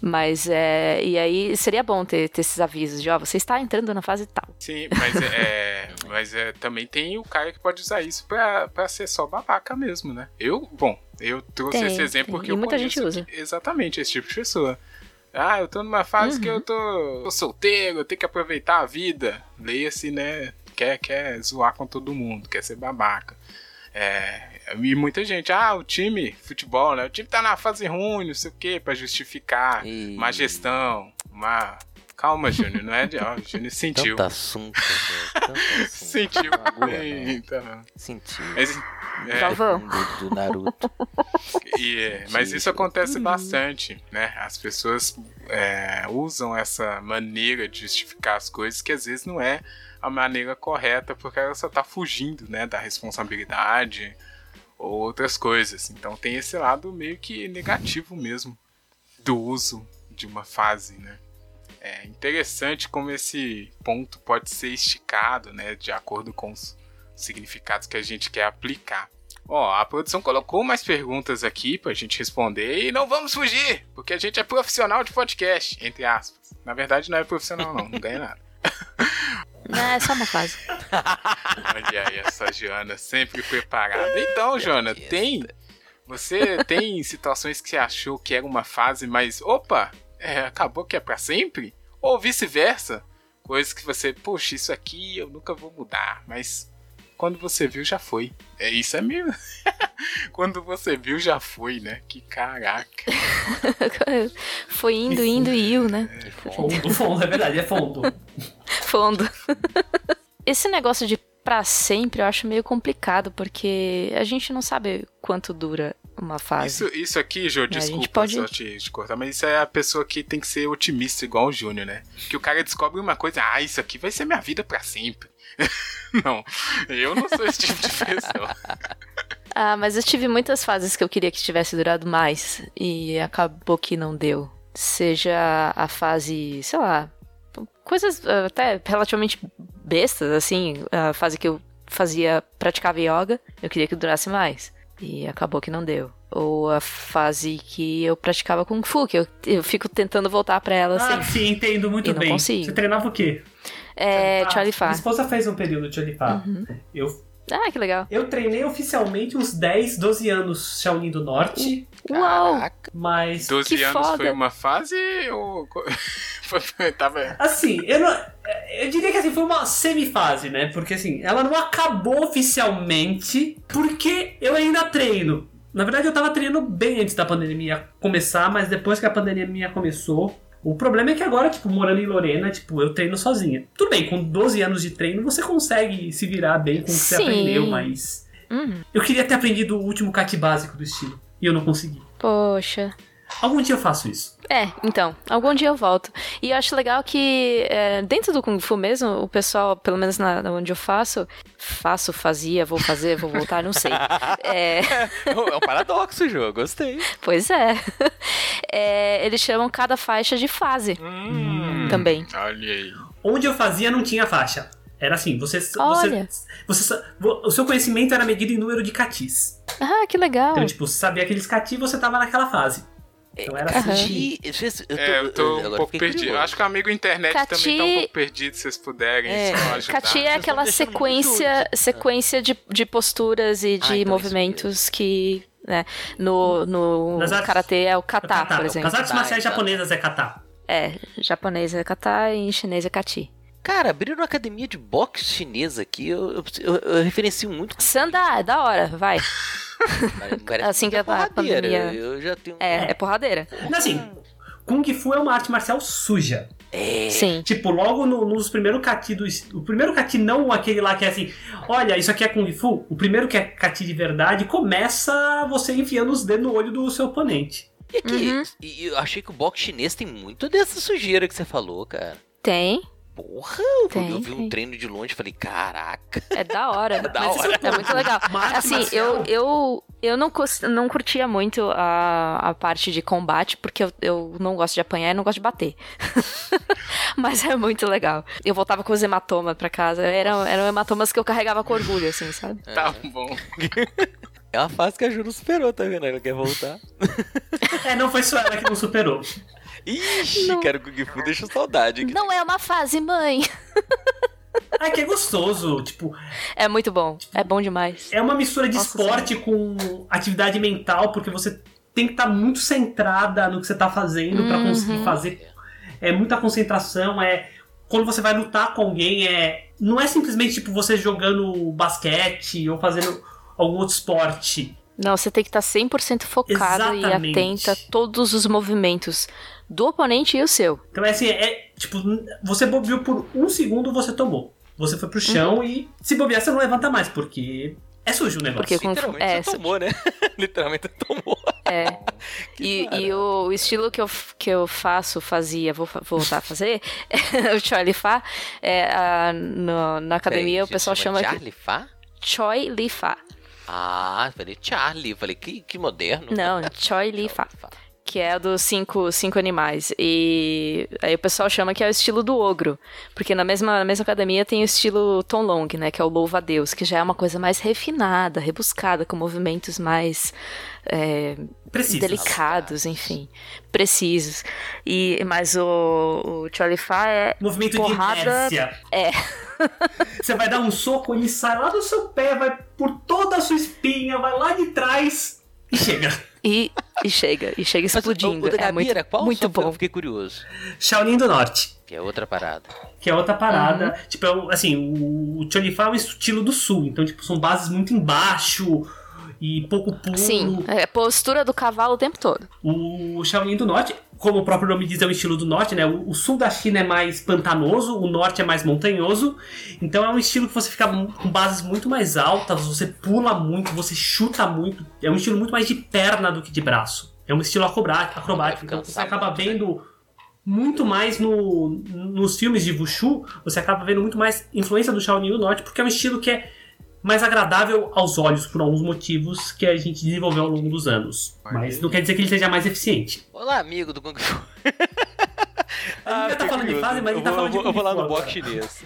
Mas é. E aí seria bom ter, ter esses avisos de, ó, você está entrando na fase tal. Sim, mas é, é, <laughs> mas é, também tem o cara que pode usar isso pra, pra ser só babaca mesmo, né? Eu, bom, eu trouxe Tem, esse exemplo tem. porque E eu muita gente usa. exatamente esse tipo de pessoa. Ah, eu tô numa fase que eu Uhum. tô, tô solteiro, eu tenho que aproveitar a vida. Leia-se, né? Quer, quer zoar com todo mundo, quer ser babaca. É, e muita gente, ah, o time, futebol, né? O time tá na fase ruim, não sei o quê, pra justificar E- má gestão, má. Calma, Júnior, não é de. Ó, o Júnior sentiu. Tanto assunto, velho. Tanto <laughs> assunto. Sentiu. Não. Eita, Sentiu. Mas, é, Galvão. Do, do Naruto. e, é, mas isso acontece bastante, né? As pessoas é, usam essa maneira de justificar as coisas que às vezes não é a maneira correta, porque ela só tá fugindo, né, da responsabilidade ou outras coisas. Então tem esse lado meio que negativo mesmo do uso de uma fase, né? É interessante como esse ponto pode ser esticado, né, de acordo com os significados que a gente quer aplicar. Ó, a produção colocou mais perguntas aqui pra gente responder e não vamos fugir, porque a gente é profissional de podcast, entre aspas. Na verdade não é profissional não, não ganha nada. <laughs> Não, é só uma fase. <laughs> Olha aí essa Joana sempre preparada. Então, Joana, tem você tem situações que você achou que era uma fase, mas opa, é, acabou que é pra sempre? Ou vice-versa? Coisas que você, poxa, isso aqui eu nunca vou mudar, mas quando você viu já foi. É isso é mesmo. <laughs> quando você viu já foi, né? Que caraca. <laughs> Foi indo, indo e iu, né? Fundo, fundo, é verdade, é fundo. Fundo. Esse negócio de pra sempre eu acho meio complicado, porque a gente não sabe quanto dura uma fase. Isso, isso aqui, Jô, É, desculpa pode- só te, te cortar, mas isso é a pessoa que tem que ser otimista igual o Júnior, né? Que o cara descobre uma coisa, ah, isso aqui vai ser minha vida pra sempre. <laughs> não, eu não sou esse tipo de pessoa. <laughs> Ah, mas eu tive muitas fases que eu queria que tivesse durado mais e acabou que não deu. Seja a fase, sei lá, coisas uh, até relativamente bestas, assim, a fase que eu fazia, praticava yoga, eu queria que durasse mais. E acabou que não deu. Ou a fase que eu praticava Kung Fu, que eu, eu fico tentando voltar para ela ah, assim. sim, entendo muito e não bem. consigo. Você treinava o quê? É, Charlie Fa. Minha esposa fez um período de Charlie Fa. Uhum. Eu Ah, que legal. Eu treinei oficialmente uns 10, 12 anos Shaolin do Norte, Uau! Caraca. mas 12 Que anos foda. foi uma fase ou. <laughs> foi- Tava. assim, eu não, eu diria que assim foi uma semifase, né? Porque assim, ela não acabou oficialmente porque eu ainda treino. Na verdade, eu tava treinando bem antes da pandemia começar, mas depois que a pandemia começou, o problema é que agora, tipo, morando em Lorena, tipo, eu treino sozinha. Tudo bem, com 12 anos de treino, você consegue se virar bem com o que você Sim. aprendeu, mas Uhum. eu queria ter aprendido o último cat básico do estilo. E eu não consegui. Poxa. Algum dia eu faço isso. É, então, algum dia eu volto. E eu acho legal que é, dentro do Kung Fu mesmo, o pessoal, pelo menos na, onde eu faço, faço, fazia, vou fazer, vou voltar, não sei. <laughs> É, É um paradoxo, Jô. Gostei. pois é. <laughs> É, Eles chamam cada faixa de fase Hum, também. Olha aí. Onde eu fazia não tinha faixa. Era assim, você, Olha. você, você o seu conhecimento era medido em número de catis. Ah, que legal. Então, tipo, você sabia aqueles catis, você tava naquela fase. Então era Aham. assim. Eu tô, É, eu tô um agora pouco perdido. Acho que o amigo internet Cati- também tá um pouco perdido, se vocês puderem É. ajudar. Kati é aquela sequência, doido. sequência de, de posturas e de Ah, então é movimentos que, né, no, no artes- karatê é o kata, Kata. por exemplo. As artes marciais japonesas é kata. É, japonês é kata e em chinês é kati. Cara, abriram uma academia de boxe chinesa aqui. Eu, eu, eu- eu referencio muito. Sanda, é da hora, vai. Parece Assim que a porradeira. pandemia- Eu já tenho. É, é porradeira. Mas, Assim, Kung Fu é uma arte marcial suja. É. Sim. Tipo, logo no- nos primeiros kati do. O primeiro kati, não aquele lá que é assim, olha, isso aqui é Kung Fu. O primeiro que é kati de verdade começa você enfiando os dedos no olho do seu oponente. E aqui, Uhum. e eu achei que o boxe chinês tem muito dessa sujeira que você falou, cara. Tem. Porra, eu, Tem, eu vi um treino de longe e falei, caraca. É da hora. <laughs> da Mas hora. É muito legal. <laughs> Assim, eu, eu, eu não, não curtia muito a, a parte de combate, porque eu, eu não gosto de apanhar e não gosto de bater. <laughs> Mas é muito legal. Eu voltava com os hematomas pra casa. Eram, eram hematomas que eu carregava com orgulho, assim, sabe? Tá bom. É uma fase que a Ju não superou, tá vendo? Ela quer voltar. É, não foi só ela que não superou. Ixi, Não. cara, o Kung Fu deixa saudade aqui. Não é uma fase, mãe. Ah, que é gostoso. Tipo, É muito bom. É bom demais. é uma mistura de Nossa esporte com atividade mental, porque você tem que estar muito centrada no que você tá fazendo pra conseguir Uhum. fazer. É muita concentração, é. Quando você vai lutar com alguém, é. Não é simplesmente tipo você jogando basquete ou fazendo algum outro esporte. Não, você tem que estar 100% focado e Exatamente. atenta a todos os movimentos do oponente e o seu. Então é assim, é tipo, você bobeou por um segundo, você tomou. Você foi pro Uhum. chão e se bobear, você não levanta mais, porque é sujo o negócio. Porque com- Literalmente é, você tomou, né? <laughs> Literalmente tomou. É. <laughs> E, e o, o estilo que eu, que eu faço, fazia, vou fa- voltar a fazer, <laughs> o Choi Li Fa, é, a- no- na academia Peraí, o pessoal chama Charlie Fa? Choi Li Fa. Ah, falei Charlie. Falei, que, que moderno. Não, Choi Li Fa. Que é dos cinco, cinco animais. E aí o pessoal chama que é o estilo do ogro. Porque na mesma, na mesma academia tem o estilo Tom Long, né? Que é o louva a Deus, que já é uma coisa mais refinada, rebuscada, com movimentos mais é, Precisa. delicados, enfim, precisos. E, mas o, o Charlie Fa é Movimento Porrada- de inércia. É. <laughs> Você vai dar um soco, ele sai lá do seu pé, vai por toda a sua espinha, vai lá de trás e chega. <laughs> E, e chega, e chega Mas explodindo. o, o da é muito, qual? muito bom. Eu fiquei curioso. Shaolin do Norte. Que é outra parada. Que é outra parada. Uhum. Tipo, é o- assim, o, o Cholifá é o estilo do sul. Então, tipo, são bases muito embaixo e pouco pulo. Sim, é postura do cavalo o tempo todo. O Shaolin do Norte, como o próprio nome diz, é o estilo do norte, né? O, o sul da China é mais pantanoso, o norte é mais montanhoso. Então é um estilo que você fica com bases muito mais altas, você pula muito, você chuta muito. É um estilo muito mais de perna do que de braço. É um estilo acrobático, acrobático. Então você acaba vendo muito mais no, nos filmes de Wushu, você acaba vendo muito mais influência do Shaolin do Norte, porque é um estilo que é mais agradável aos olhos por alguns motivos que a gente desenvolveu ao longo dos anos. Mas não quer dizer que ele seja mais eficiente. Olá, amigo do Kung Fu. <laughs> Tá falando de fase, mas a gente tá eu vou, falando de eu vou, eu vou lá no agora. chinês.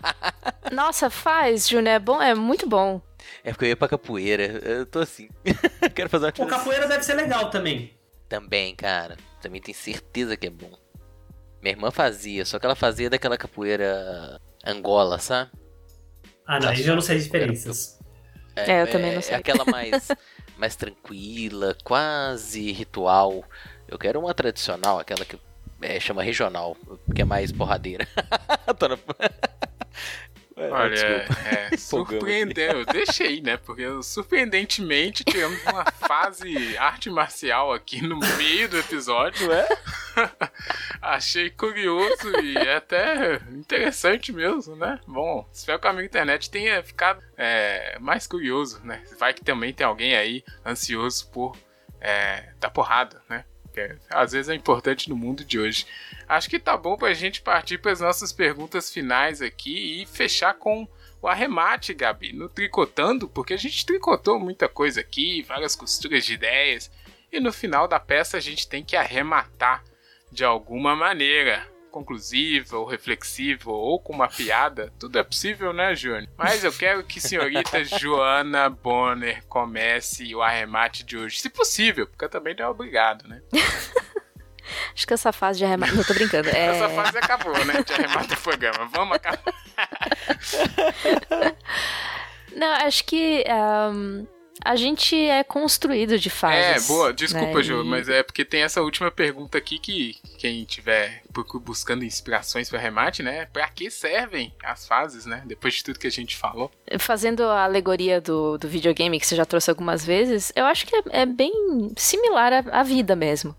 <laughs> Nossa, faz, Júnior. É bom, é muito bom. É porque eu ia pra capoeira. Eu tô assim. <laughs> Quero fazer uma Pô, atividade. capoeira deve ser legal também. Também, cara. Também tenho certeza que é bom. Minha irmã fazia, só que ela fazia daquela capoeira Angola, sabe? Ah, não, aí eu não sei as diferenças. É, eu também não sei. É aquela mais, <laughs> mais tranquila, quase ritual. Eu quero uma tradicional, aquela que é, chama regional, que é mais porradeira. <laughs> <laughs> É, Olha, é, <laughs> surpreendeu. Eu deixei, né? Porque eu, surpreendentemente tivemos uma <laughs> fase arte marcial aqui no meio do episódio. Não é? <laughs> Achei curioso e até interessante mesmo, né? Bom, espero que o amigo internet tenha ficado é, mais curioso, né? Vai que também tem alguém aí ansioso por é, dar porrada, né? Que às vezes é importante no mundo de hoje. Acho que tá bom pra gente partir para as nossas perguntas finais aqui e fechar com o arremate, Gabi, no tricotando, porque a gente tricotou muita coisa aqui, várias costuras de ideias, e no final da peça a gente tem que arrematar de alguma maneira, conclusiva ou reflexiva ou com uma piada, tudo é possível, né, Júnior? Mas eu quero que a senhorita <laughs> Joana Bonner comece o arremate de hoje, se possível, porque também não é obrigado, né? <laughs> Acho que essa fase de arremate. Não tô brincando. É... Essa fase acabou, né? De arremate do programa. Vamos acabar. <laughs> Não, acho que ahm, a gente é construído de É, fases. boa, desculpa, né? Ju, mas é porque tem essa última pergunta aqui que quem tiver buscando inspirações para remate, né? Pra que servem as fases, né? Depois de tudo que a gente falou. Fazendo a alegoria do, do videogame que você já trouxe algumas vezes, eu acho que é, é bem similar à, à vida mesmo.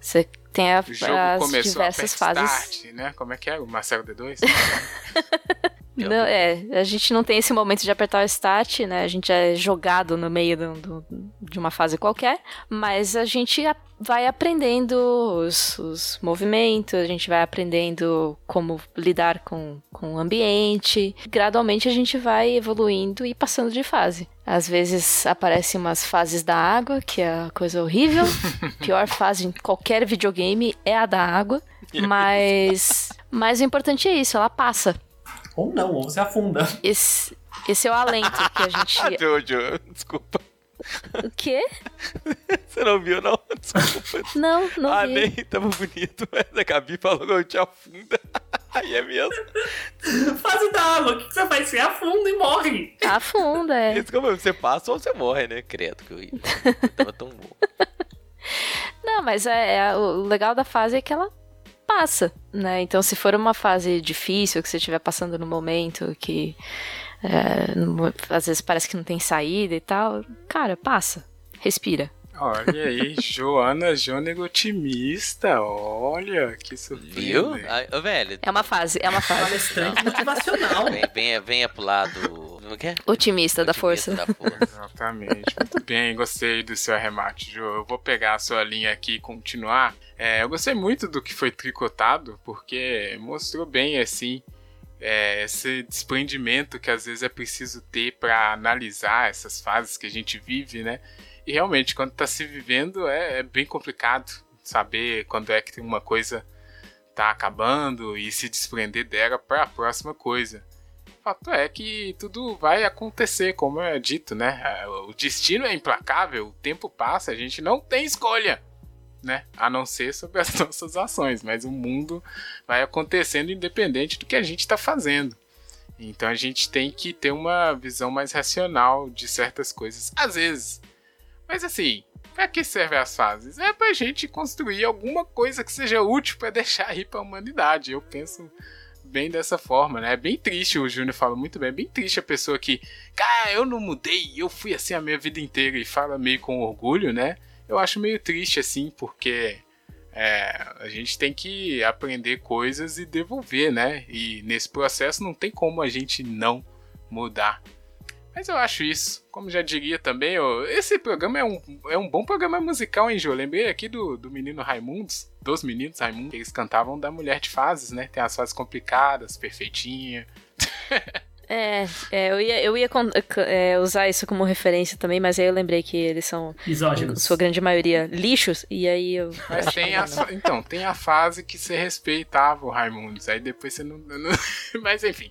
Você tem a, O jogo as começou diversas a fases. start, né? Como é que é? O Marcelo D2? <laughs> Não, é, a gente não tem esse momento de apertar o start, né? A gente é jogado no meio do- do- de uma fase qualquer, mas a gente vai aprendendo os, os movimentos, a gente vai aprendendo como lidar com, com o ambiente. Gradualmente a gente vai evoluindo e passando de fase. Às vezes aparecem umas fases da água, que é a coisa horrível. <laughs> Pior fase em qualquer videogame é a da água. <laughs> Mas, mas o importante é isso, ela passa. Ou não, ou você afunda. Esse, esse é o alento que a gente. Ah, <laughs> Jojo, desculpa. O quê? Você não viu, não? <laughs> Desculpa. Não, não ah, vi. nem tava bonito, mas a Gabi falou que eu te afunda. <laughs> Aí é mesmo. Fase da água, o que você faz? Você afunda e morre. Afunda, é. Isso como você passa ou você morre, né? Credo que eu ia. Tava tão bom. Não, mas é, é- o legal da fase é que ela passa, né? Então, se for uma fase difícil que você estiver passando no momento que é, no- às vezes parece que não tem saída e tal, cara, passa, respira. Olha aí, <laughs> Joana Jônego otimista. Olha, que surpresa. Viu? Ô, velho, É uma fase, é uma fase Palestrante motivacional. venha, venha, venha pro lado. Como que é? otimista da Otimista força. Da força. Exatamente. Muito bem, gostei do seu arremate, Jo. Eu vou pegar a sua linha aqui e continuar. É, eu gostei muito do que foi tricotado, porque mostrou bem, assim, é, esse desprendimento que às vezes é preciso ter para analisar essas fases que a gente vive, né? E realmente, quando tá se vivendo, é, é bem complicado saber quando é que uma coisa tá acabando e se desprender dela para a próxima coisa. Fato é que tudo vai acontecer, como é dito, né? O destino é implacável, o tempo passa, a gente não tem escolha, né? A não ser sobre as <laughs> nossas ações, mas o mundo vai acontecendo independente do que a gente está fazendo. Então a gente tem que ter uma visão mais racional de certas coisas, às vezes. Mas assim, pra que servem as fases? É pra gente construir alguma coisa que seja útil para <laughs> deixar aí pra humanidade. Eu penso bem dessa forma, né? É bem triste, o Júnior fala muito bem, é bem triste a pessoa que, cara, eu não mudei, eu fui assim a minha vida inteira e fala meio com orgulho, né? Eu acho meio triste assim, porque é, a gente tem que aprender coisas e devolver, né? E nesse processo não tem como a gente não mudar. Mas eu acho isso. Como já diria também, ó, esse programa é um, é um bom programa musical, hein, Jô? Lembrei aqui do, do menino Raimundos, dos meninos Raimundos, que eles cantavam da mulher de fases, né? Tem as fases complicadas, perfeitinha. <laughs> É, é, eu ia, eu ia é, usar isso como referência também, mas aí eu lembrei que eles são, Misóginos. sua grande maioria, lixos, e aí eu... Mas tem a, então, tem a fase que você respeitava o Raimundos, aí depois você não... não <laughs> mas enfim...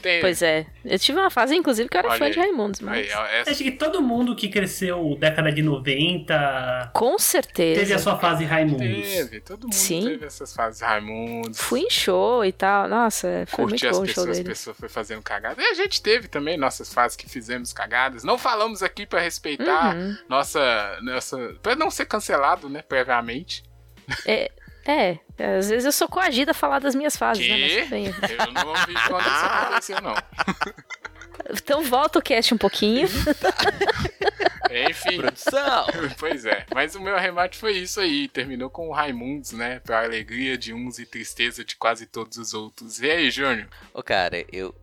Tem... Pois é. Eu tive uma fase, inclusive, que eu era Olha fã aí. de Raimundos, mas. Aí, essa... Acho que todo mundo que cresceu década de 90. Com certeza. Teve a sua fase Raimundos. Teve, todo mundo Sim. teve essas fases Raimundos. Fui em show e tal. Nossa, foi Curti muito bom o show dele. As pessoas foi fazendo cagada. E a gente teve também nossas fases que fizemos cagadas. Não falamos aqui para respeitar uhum. nossa, nossa. pra não ser cancelado, né, previamente. É, é, às vezes eu sou coagida a falar das minhas fases, que? né? Mas bem. Eu não ouvi quando isso <laughs> aconteceu, não. Então volta o cast um pouquinho. <laughs> Enfim. Produção. Pois é. Mas o meu arremate foi isso aí. Terminou com o Raimundos, né? Pra alegria de uns e tristeza de quase todos os outros. E aí, Júnior? Ô, cara, eu,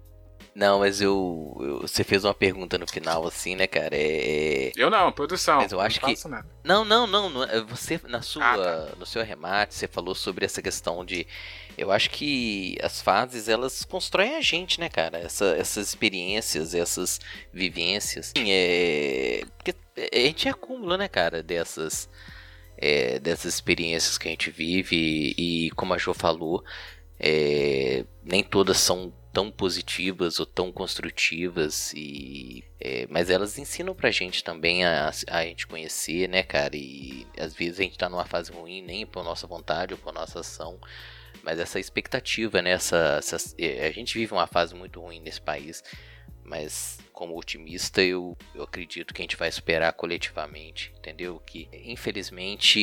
não, mas eu, eu, Você fez uma pergunta no final, assim, né, cara? É... é eu não, produção. Mas eu acho que. Nada. Não, não, não, não. É, você, na sua, ah, tá. no seu remate, você falou sobre essa questão de. Eu acho que as fases, elas constroem a gente, né, cara? Essa, essas experiências, essas vivências. É. Porque a gente acumula, né, cara, dessas. É, dessas experiências que a gente vive e, e como a Jo falou, é, nem todas são tão positivas ou tão construtivas e é, mas elas ensinam pra gente também a, a gente conhecer, né, cara? E às vezes a gente tá numa fase ruim nem por nossa vontade ou por nossa ação, mas essa expectativa, né? Essa, essa, é, a gente vive uma fase muito ruim nesse país, mas como otimista eu, eu acredito que a gente vai superar coletivamente, entendeu? Que infelizmente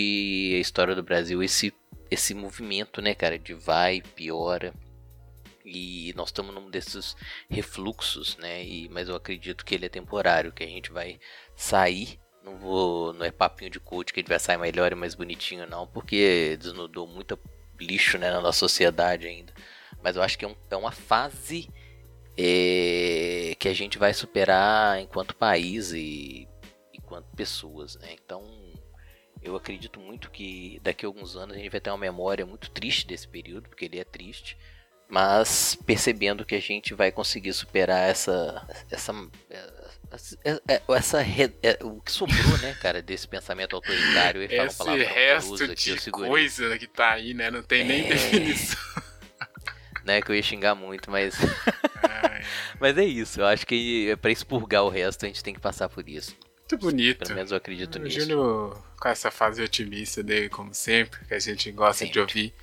a história do Brasil esse esse movimento, né, cara, de vai piora e nós estamos num desses refluxos, né? E, mas eu acredito que ele é temporário, que a gente vai sair. Não vou, não é papinho de coach que gente vai sair melhor e mais bonitinho, não, porque desnudou muito lixo né, na nossa sociedade ainda. Mas eu acho que é, um, é uma fase é, que a gente vai superar enquanto país e enquanto pessoas, né? Então eu acredito muito que daqui a alguns anos a gente vai ter uma memória muito triste desse período, porque ele é triste mas percebendo que a gente vai conseguir superar essa essa essa, essa é, o que sobrou, né, cara, desse pensamento autoritário e Esse resto aqui, de coisa que tá aí, né, não tem é... nem definição. <laughs> né, que eu ia xingar muito, mas <laughs> <laughs> mas é isso, eu acho que para expurgar o resto a gente tem que passar por isso. Muito bonito. Pelo menos eu acredito o nisso. Júnior, com essa fase otimista dele, como sempre, que a gente gosta sempre. de ouvir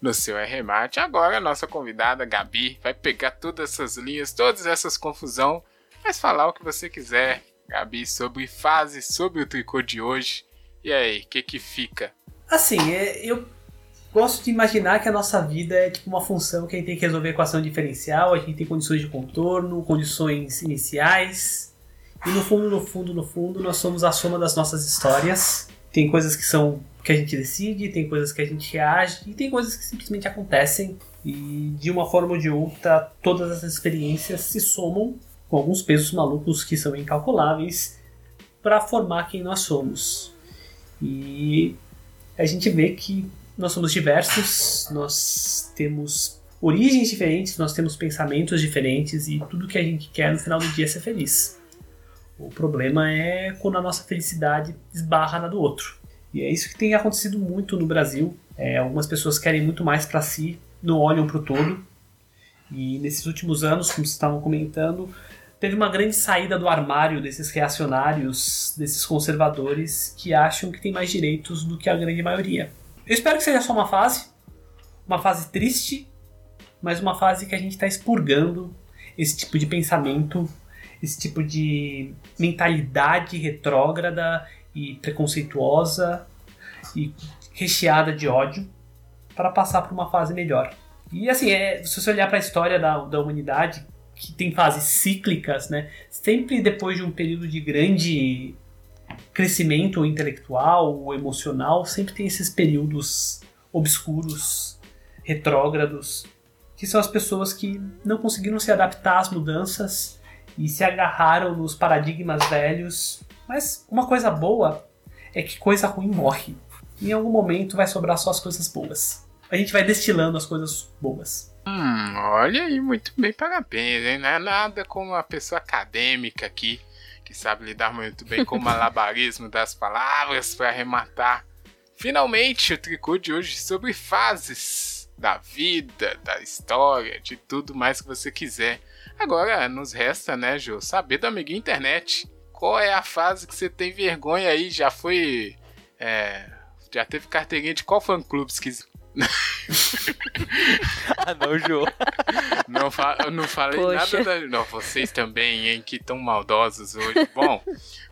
no seu arremate. Agora a nossa convidada Gabi vai pegar todas essas linhas, todas essas confusão, mas falar o que você quiser, Gabi, sobre fase, sobre o tricô de hoje. E aí, o que que fica? Assim, é, eu gosto de imaginar que a nossa vida é tipo uma função que a gente tem que resolver equação diferencial, a gente tem condições de contorno, condições iniciais. E no fundo, no fundo, no fundo, nós somos a soma das nossas histórias. Tem coisas que são que a gente decide, tem coisas que a gente reage e tem coisas que simplesmente acontecem e de uma forma ou de outra todas essas experiências se somam com alguns pesos malucos que são incalculáveis para formar quem nós somos. E a gente vê que nós somos diversos, nós temos origens diferentes, nós temos pensamentos diferentes e tudo que a gente quer no final do dia é ser feliz. O problema é quando a nossa felicidade esbarra na do outro. E é isso que tem acontecido muito no Brasil. É, algumas pessoas querem muito mais para si, não olham para o todo. E nesses últimos anos, como vocês estavam comentando, teve uma grande saída do armário desses reacionários, desses conservadores que acham que tem mais direitos do que a grande maioria. Eu espero que seja só uma fase, uma fase triste, mas uma fase que a gente está expurgando esse tipo de pensamento, esse tipo de mentalidade retrógrada e preconceituosa e recheada de ódio para passar por uma fase melhor. E assim, é, se você olhar para a história da, da humanidade, que tem fases cíclicas, né? Sempre depois de um período de grande crescimento intelectual ou emocional, sempre tem esses períodos obscuros, retrógrados, que são as pessoas que não conseguiram se adaptar às mudanças e se agarraram nos paradigmas velhos mas uma coisa boa é que coisa ruim morre. Em algum momento vai sobrar só as coisas boas. a gente vai destilando as coisas boas. Hum, olha aí, muito bem, parabéns, hein? Não é nada como uma pessoa acadêmica aqui, que sabe lidar muito bem com o malabarismo <laughs> das palavras para arrematar. Finalmente, o tricô de hoje sobre fases da vida, da história, de tudo mais que você quiser. Agora, nos resta, né, Jô, saber do amiguinho internet. Qual é a fase que você tem vergonha aí? Já foi. É, já teve carteirinha de qual fã clube quiser. <laughs> ah, não, Jô. Não, fa não falei Poxa. nada da. Não, vocês também, hein, que tão maldosos hoje. Bom,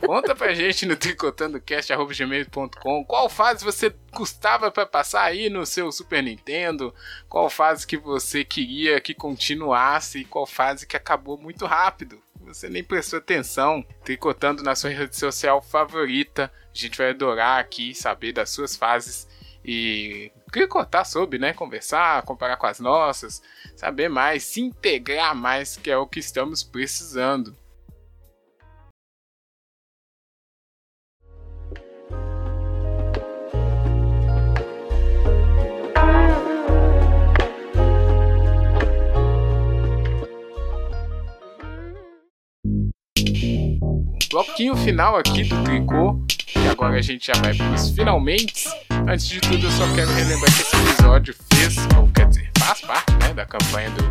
conta pra gente no tricotandocast.gmail.com qual fase você custava para passar aí no seu Super Nintendo, qual fase que você queria que continuasse e qual fase que acabou muito rápido. Você nem prestou atenção, tricotando na sua rede social favorita. A gente vai adorar aqui saber das suas fases e tricotar sobre, né? Conversar, comparar com as nossas, saber mais, se integrar mais, que é o que estamos precisando. Bloquinho final aqui do tricô. E agora a gente já vai para os finalmente. Antes de tudo, eu só quero relembrar que esse episódio fez, ou quer dizer, faz parte né, da campanha do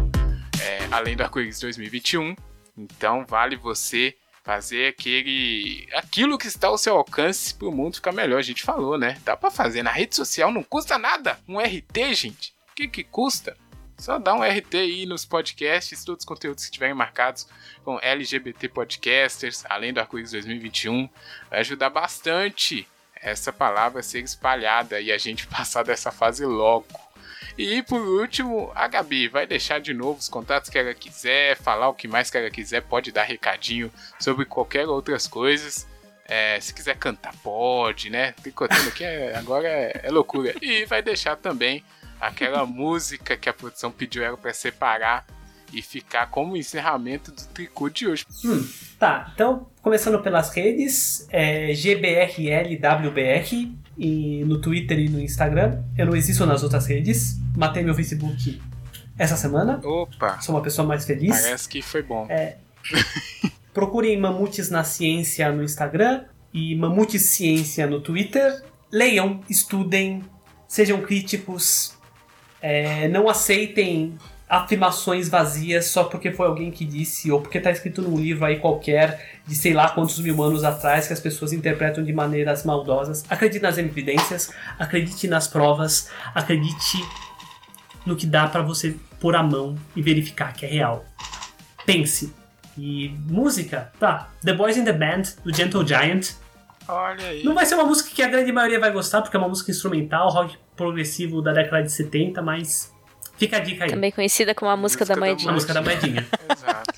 é, Além do Arco-Íris 2021. Então vale você fazer aquele aquilo que está ao seu alcance para o mundo ficar melhor. A gente falou, né? Dá para fazer na rede social, não custa nada. Um RT, gente. O que, que custa? Só dá um RT aí nos podcasts, todos os conteúdos que estiverem marcados com LGBT Podcasters, além do Arco-Íris 2021. Vai ajudar bastante essa palavra a ser espalhada e a gente <laughs> passar dessa fase logo. E por último, a Gabi vai deixar de novo os contatos que ela quiser, falar o que mais que ela quiser, pode dar recadinho sobre qualquer outras coisas. É, se quiser cantar, pode, né? Tricotando aqui é, agora é, é loucura. E vai deixar também aquela música que a produção pediu ela para separar e ficar como encerramento do tricô de hoje. Hum, tá, então começando pelas redes, é GBRLWBR e no Twitter e no Instagram. Eu não existo nas outras redes. Matei meu Facebook essa semana. Opa! Sou uma pessoa mais feliz. Parece que foi bom. É, <laughs> procurem Mamutes na Ciência no Instagram e Mamutes Ciência no Twitter. Leiam, estudem, sejam críticos, é, não aceitem afirmações vazias só porque foi alguém que disse, ou porque está escrito num livro aí qualquer, de sei lá quantos mil anos atrás, que as pessoas interpretam de maneiras maldosas. Acredite nas evidências, acredite nas provas, acredite no que dá para você pôr a mão e verificar que é real. Pense. E música, tá. The Boys in the Band, do Gentle Giant. Olha aí. Não vai ser uma música que a grande maioria vai gostar, porque é uma música instrumental, rock progressivo da década de 70, mas fica a dica aí. Também conhecida como a música, música da moedinha. A música da moedinha. <laughs> Exato.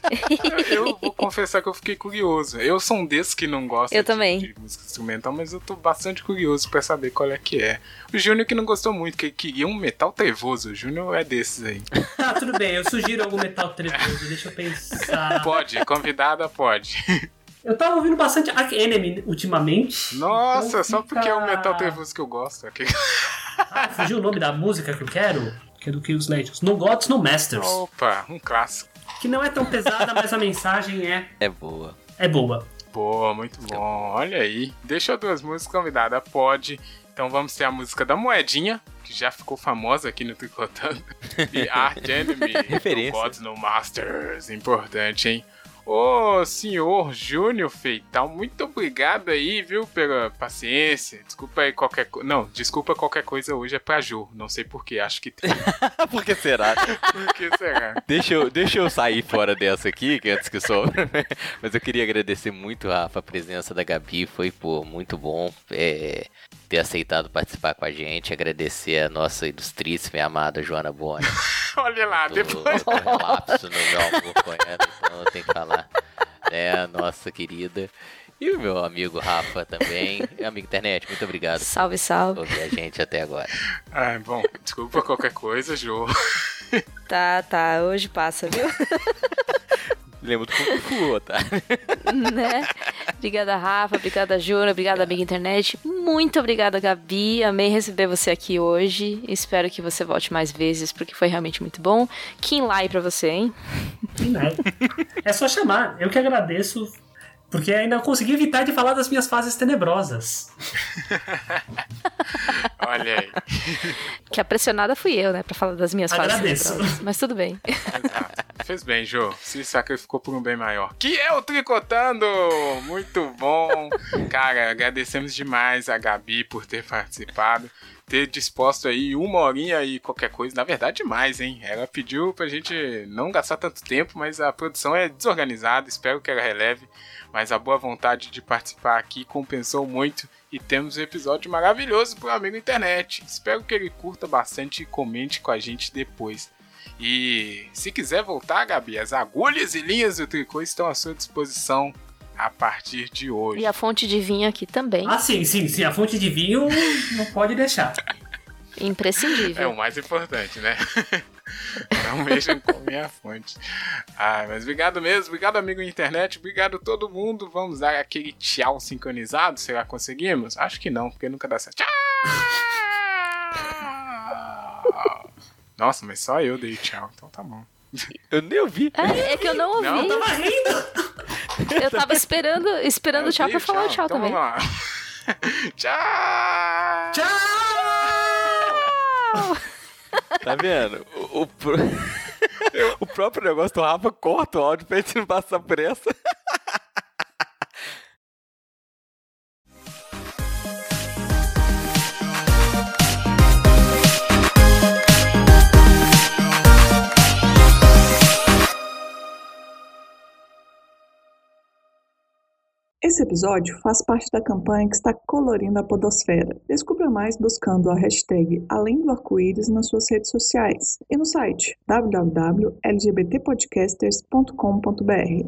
Eu, eu, vou confessar que eu fiquei curioso. Eu sou um desses que não gosta eu de, também. de música instrumental, mas eu tô bastante curioso para saber qual é que é. O Júnior que não gostou muito, que queria um metal trevoso. O Júnior é desses aí. <laughs> ah, tudo bem, eu sugiro algum metal trevoso, deixa eu pensar. Pode, convidada pode. Eu tava ouvindo bastante Ark Enemy ultimamente. Nossa, então só porque é o metal trevoso que eu gosto. Ah, <laughs> fugiu o nome da música que eu quero? Que é do Kills Legends. No Gods, No Masters. Opa, um clássico. Que não é tão pesada, mas a mensagem é. <laughs> É boa. É boa. Boa, muito bom. Olha aí. Deixa duas músicas convidadas, pode. Então vamos ter a música da Moedinha, que já ficou famosa aqui no Tricotando. <laughs> E Art Enemy, Referência. Gods No Masters. Importante, hein? Ô, senhor Júnior Feital, muito obrigado aí, viu, pela paciência. Desculpa aí qualquer coisa. Não, desculpa qualquer coisa hoje é pra Ju. Não sei porquê, acho que tem. <laughs> Por que será? Por que será? Deixa eu, deixa eu sair fora dessa aqui, que antes que eu sou. <laughs> Mas eu queria agradecer muito, Rafa, a presença da Gabi. Foi, pô, muito bom é, ter aceitado participar com a gente. Agradecer a nossa ilustríssima e amada Joana Boni. <laughs> Olha lá, depois. Relapso no meu amor com ela, então eu tenho que falar né, nossa querida. E o meu amigo Rafa também. Amigo internet, muito obrigado. Salve, salve. Por ouvir a gente até agora. Ah, bom, desculpa qualquer coisa, Jô. Tá, tá, hoje passa, viu? <laughs> Lembro do Kung Fu, tá? né? Obrigada, Rafa. Obrigada, Júnior. Obrigada, amiga internet. Muito obrigada, Gabi. Amei receber você aqui hoje. Espero que você volte mais vezes, porque foi realmente muito bom. Kim Lai pra você, hein? Kim Lai. É só chamar. Eu que agradeço. Porque ainda consegui evitar de falar das minhas fases tenebrosas. <laughs> Olha aí. Que a pressionada fui eu, né, pra falar das minhas Agradeço. fases tenebrosas. Mas tudo bem. Fez bem, Jô. Se sacrificou por um bem maior. Que é o Tricotando! Muito bom. Cara, agradecemos demais a Gabi por ter participado. Ter disposto aí uma horinha e qualquer coisa. Na verdade, mais, hein? Ela pediu pra gente não gastar tanto tempo, mas a produção é desorganizada. Espero que ela releve. Mas a boa vontade de participar aqui compensou muito. E temos um episódio maravilhoso pro amigo internet. Espero que ele curta bastante e comente com a gente depois. E se quiser voltar, Gabi, as agulhas e linhas do tricô estão à sua disposição a partir de hoje. E a fonte de vinho aqui também. Ah, sim, sim, sim. A fonte de vinho não pode deixar. Imprescindível. É o mais importante, né? <laughs> Não mexam com minha fonte. Ah, mas obrigado mesmo, obrigado amigo internet, obrigado todo mundo. Vamos dar aquele tchau sincronizado, será que conseguimos? Acho que não, porque nunca dá certo. Tchau! Nossa, mas só eu dei tchau, então tá bom. Eu nem ouvi. É, é que eu não ouvi. Não, Tava rindo! <laughs> Eu tava esperando, esperando o tchau pra falar tchau então também. Vamos lá. <laughs> tchau! Tchau! Tá vendo? O, o, <laughs> o próprio negócio do Rafa corta o áudio pra gente não passar por Esse episódio faz parte da campanha que está colorindo a podosfera. Descubra mais buscando a hashtag Além do Arco-Íris nas suas redes sociais e no site www.lgbtpodcasters.com.br.